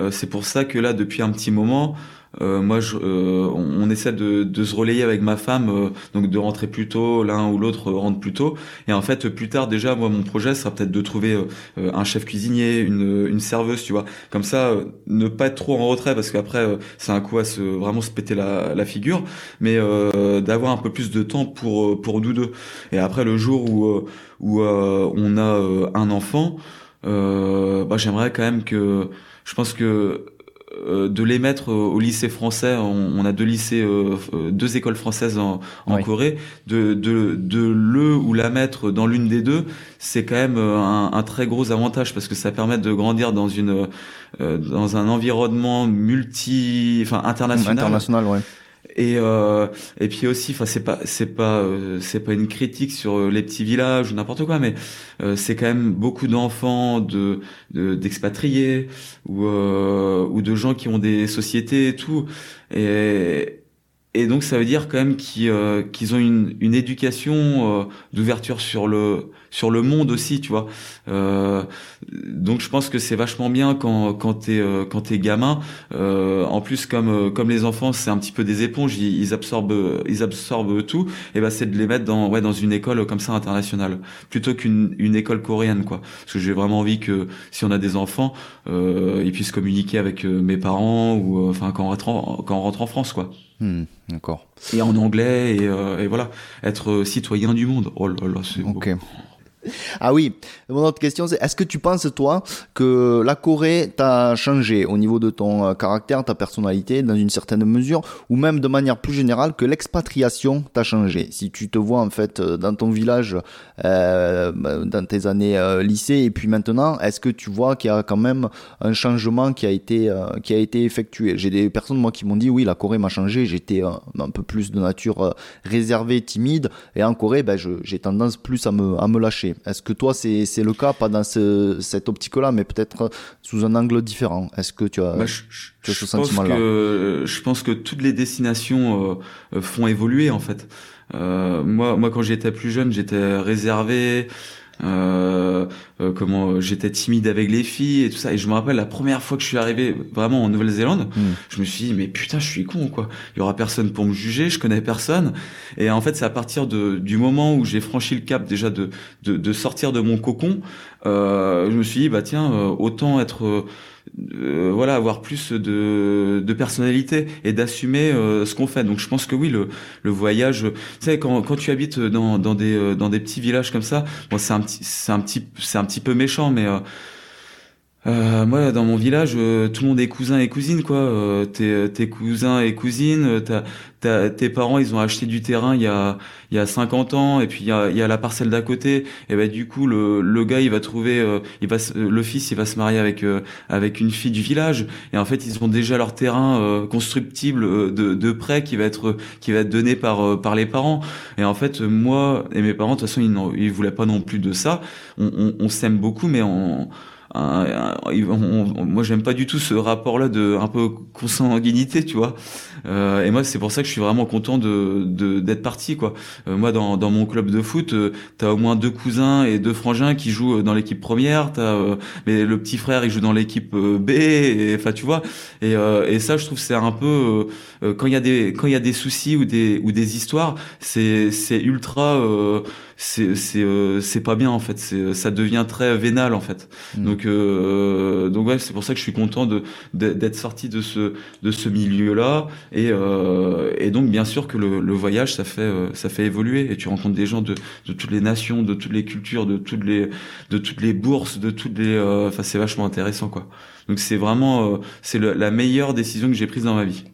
Speaker 3: c'est pour ça que là, depuis un petit moment, euh, moi, je, euh, on, essaie de, se relayer avec ma femme, euh, donc de rentrer plus tôt, l'un ou l'autre rentre plus tôt. Et en fait, plus tard, déjà, moi, mon projet sera peut-être de trouver un chef cuisinier, une, serveuse, tu vois. Comme ça, ne pas être trop en retrait, parce qu'après, c'est un coup à se vraiment se péter la, figure, mais d'avoir un peu plus de temps pour pour nous deux. Et après, le jour où on a un enfant, bah, j'aimerais quand même que, je pense que de les mettre au lycée français. On, a deux lycées, euh, euh, deux écoles françaises en, Corée. De, de, de, le ou la mettre dans l'une des deux, c'est quand même un, un, très gros avantage parce que ça permet de grandir dans une dans un environnement multi, enfin international.
Speaker 2: International, ouais.
Speaker 3: Et euh, et puis aussi, enfin c'est pas c'est pas euh, c'est pas une critique sur euh, les petits villages ou n'importe quoi, mais euh, c'est quand même beaucoup d'enfants de d'expatriés ou ou de gens qui ont des sociétés et tout. Et et donc ça veut dire quand même qu'ils euh, qu'ils ont une, une éducation euh, d'ouverture sur le sur le monde aussi, tu vois. Euh, donc je pense que c'est vachement bien quand quand t'es euh, quand t'es gamin. en plus comme comme les enfants c'est un petit peu des éponges, ils, absorbent ils absorbent tout. Et ben c'est de les mettre dans ouais dans une école comme ça internationale plutôt qu'une une école coréenne quoi. Parce que j'ai vraiment envie que si on a des enfants, ils puissent communiquer avec mes parents ou enfin quand on rentre quand on rentre en France quoi.
Speaker 2: Hmm, d'accord.
Speaker 3: Et en anglais, et, euh, et, voilà, être citoyen du monde. Oh là là, c'est
Speaker 2: Ok. [laughs] Ah oui, mon autre question c'est est-ce que tu penses toi que la Corée t'a changé au niveau de ton euh, caractère, ta personnalité dans une certaine mesure ou même de manière plus générale que l'expatriation t'a changé? Si tu te vois en fait euh, dans ton village euh, dans tes années lycée et puis maintenant, est-ce que tu vois qu'il y a quand même un changement qui a été qui effectué? J'ai des personnes moi qui m'ont dit oui, la Corée m'a changé, j'étais un peu plus de nature réservée, timide et en Corée ben, j'ai tendance plus à me lâcher. Est-ce que toi, c'est le cas, pas dans ce, cette optique-là, mais peut-être sous un angle différent Est-ce que tu as,
Speaker 3: bah, je, tu as ce sentiment-là Je pense que toutes les destinations euh, font évoluer, en fait. Euh, moi, moi, quand j'étais plus jeune, j'étais réservé. Euh, euh, comment j'étais timide avec les filles et tout ça. Et je me rappelle la première fois que je suis arrivé vraiment en Nouvelle-Zélande hmm. je me suis dit mais putain je suis con quoi. Il y aura personne pour me juger je connais personne. Et en fait c'est à partir de du moment où j'ai franchi le cap déjà de de, de sortir de mon cocon euh, je me suis dit bah tiens autant être euh, voilà avoir plus de, de personnalité et d'assumer euh, ce qu'on fait. Donc je pense que oui le, le voyage tu sais quand, quand tu habites dans, dans des euh, dans des petits villages comme ça bon c'est un petit c'est un petit c'est un petit peu méchant mais euh, moi, dans mon village, euh, tout le monde est cousin et cousine, quoi. Euh, tes, tes cousins et cousines, tes parents, ils ont acheté du terrain il y a il y a 50 ans, et puis il y a, y a la parcelle d'à côté. Et ben du coup, le, le gars, il va trouver, il va, le fils, il va se marier avec avec une fille du village. Et en fait, ils ont déjà leur terrain constructible de, de prêt qui va être qui va être donné par par les parents. Et en fait, moi et mes parents, de toute façon, ils, ils voulaient pas non plus de ça. On, on, on s'aime beaucoup, mais on moi j'aime pas du tout ce rapport là de un peu consanguinité tu vois euh, et moi c'est pour ça que je suis vraiment content de d'être parti quoi. Euh, moi dans, dans mon club de foot euh, t'as au moins deux cousins et deux frangins qui jouent dans l'équipe première t'as euh, mais le petit frère il joue dans l'équipe B et enfin tu vois. Et, et ça je trouve c'est un peu quand il y a des quand il y a des soucis ou des ou des histoires c'est c'est ultra c'est c'est euh, c'est pas bien en fait. C'est ça devient très vénal en fait. Mm. donc euh, donc ouais c'est pour ça que je suis content de d'être sorti de ce de ce milieu là et euh, et donc bien sûr que le, voyage ça fait euh, ça fait évoluer et tu rencontres des gens de de toutes les nations de toutes les cultures de toutes les de toutes les bourses de toutes les euh, enfin c'est vachement intéressant quoi donc c'est vraiment c'est la meilleure décision que j'ai prise dans ma vie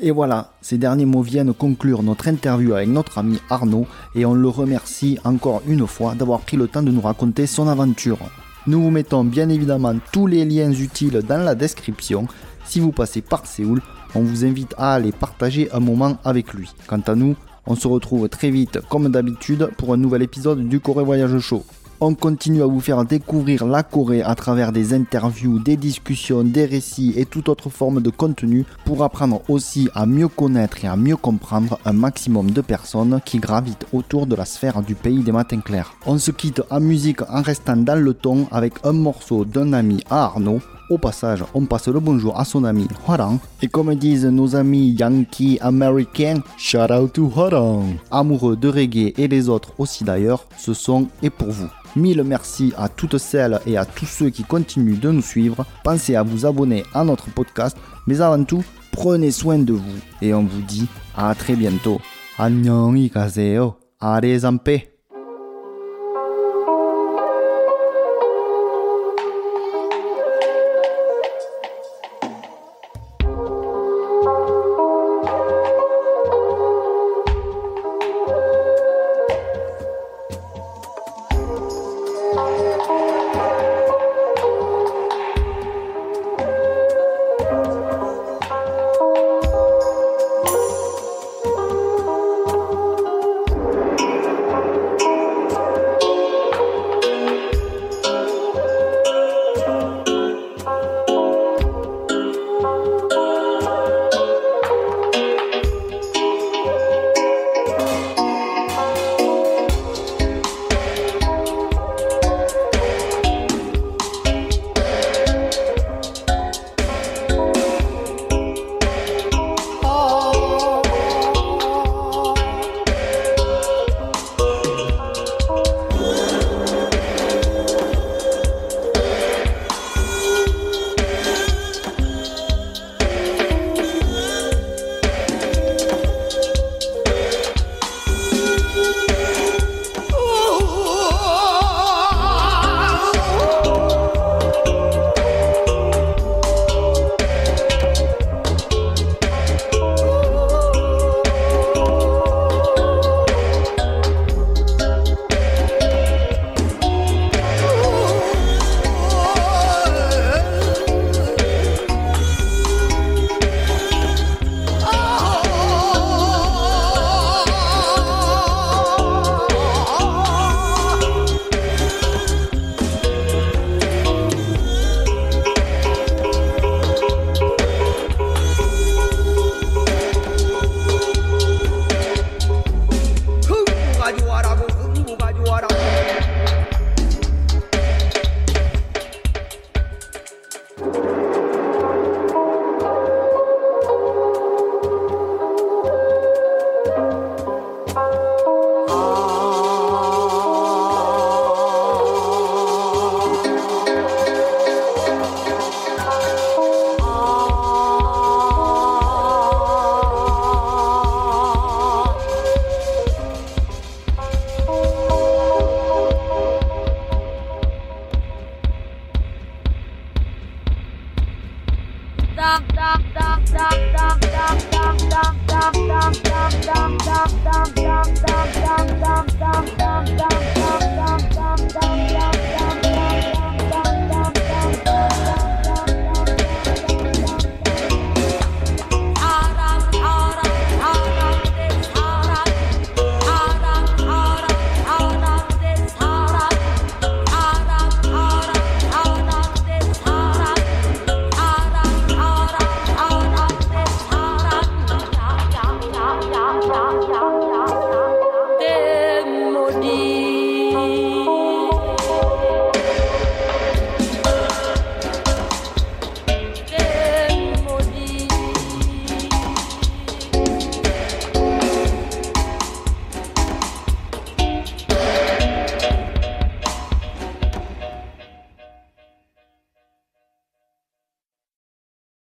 Speaker 2: Et voilà, ces derniers mots viennent conclure notre interview avec notre ami Arnaud et on le remercie encore une fois d'avoir pris le temps de nous raconter son aventure. Nous vous mettons bien évidemment tous les liens utiles dans la description. Si vous passez par Séoul, on vous invite à aller partager un moment avec lui. Quant à nous, on se retrouve très vite comme d'habitude pour un nouvel épisode du Corée Voyage Show. On continue à vous faire découvrir la Corée à travers des interviews, des discussions, des récits et toute autre forme de contenu pour apprendre aussi à mieux connaître et à mieux comprendre un maximum de personnes qui gravitent autour de la sphère du pays des matins clairs. On se quitte en musique en restant dans le ton avec un morceau d'un ami à Arnaud. Au passage, on passe le bonjour à son ami Hwarang. Et comme disent nos amis Yankee américains, shout out to Hwarang. Amoureux de reggae et les autres aussi d'ailleurs, ce son est pour vous. Mille merci à toutes celles et à tous ceux qui continuent de nous suivre. Pensez à vous abonner à notre podcast. Mais avant tout, prenez soin de vous. Et on vous dit à très bientôt. 안녕히 가세요. Allez en paix.
Speaker 1: 흥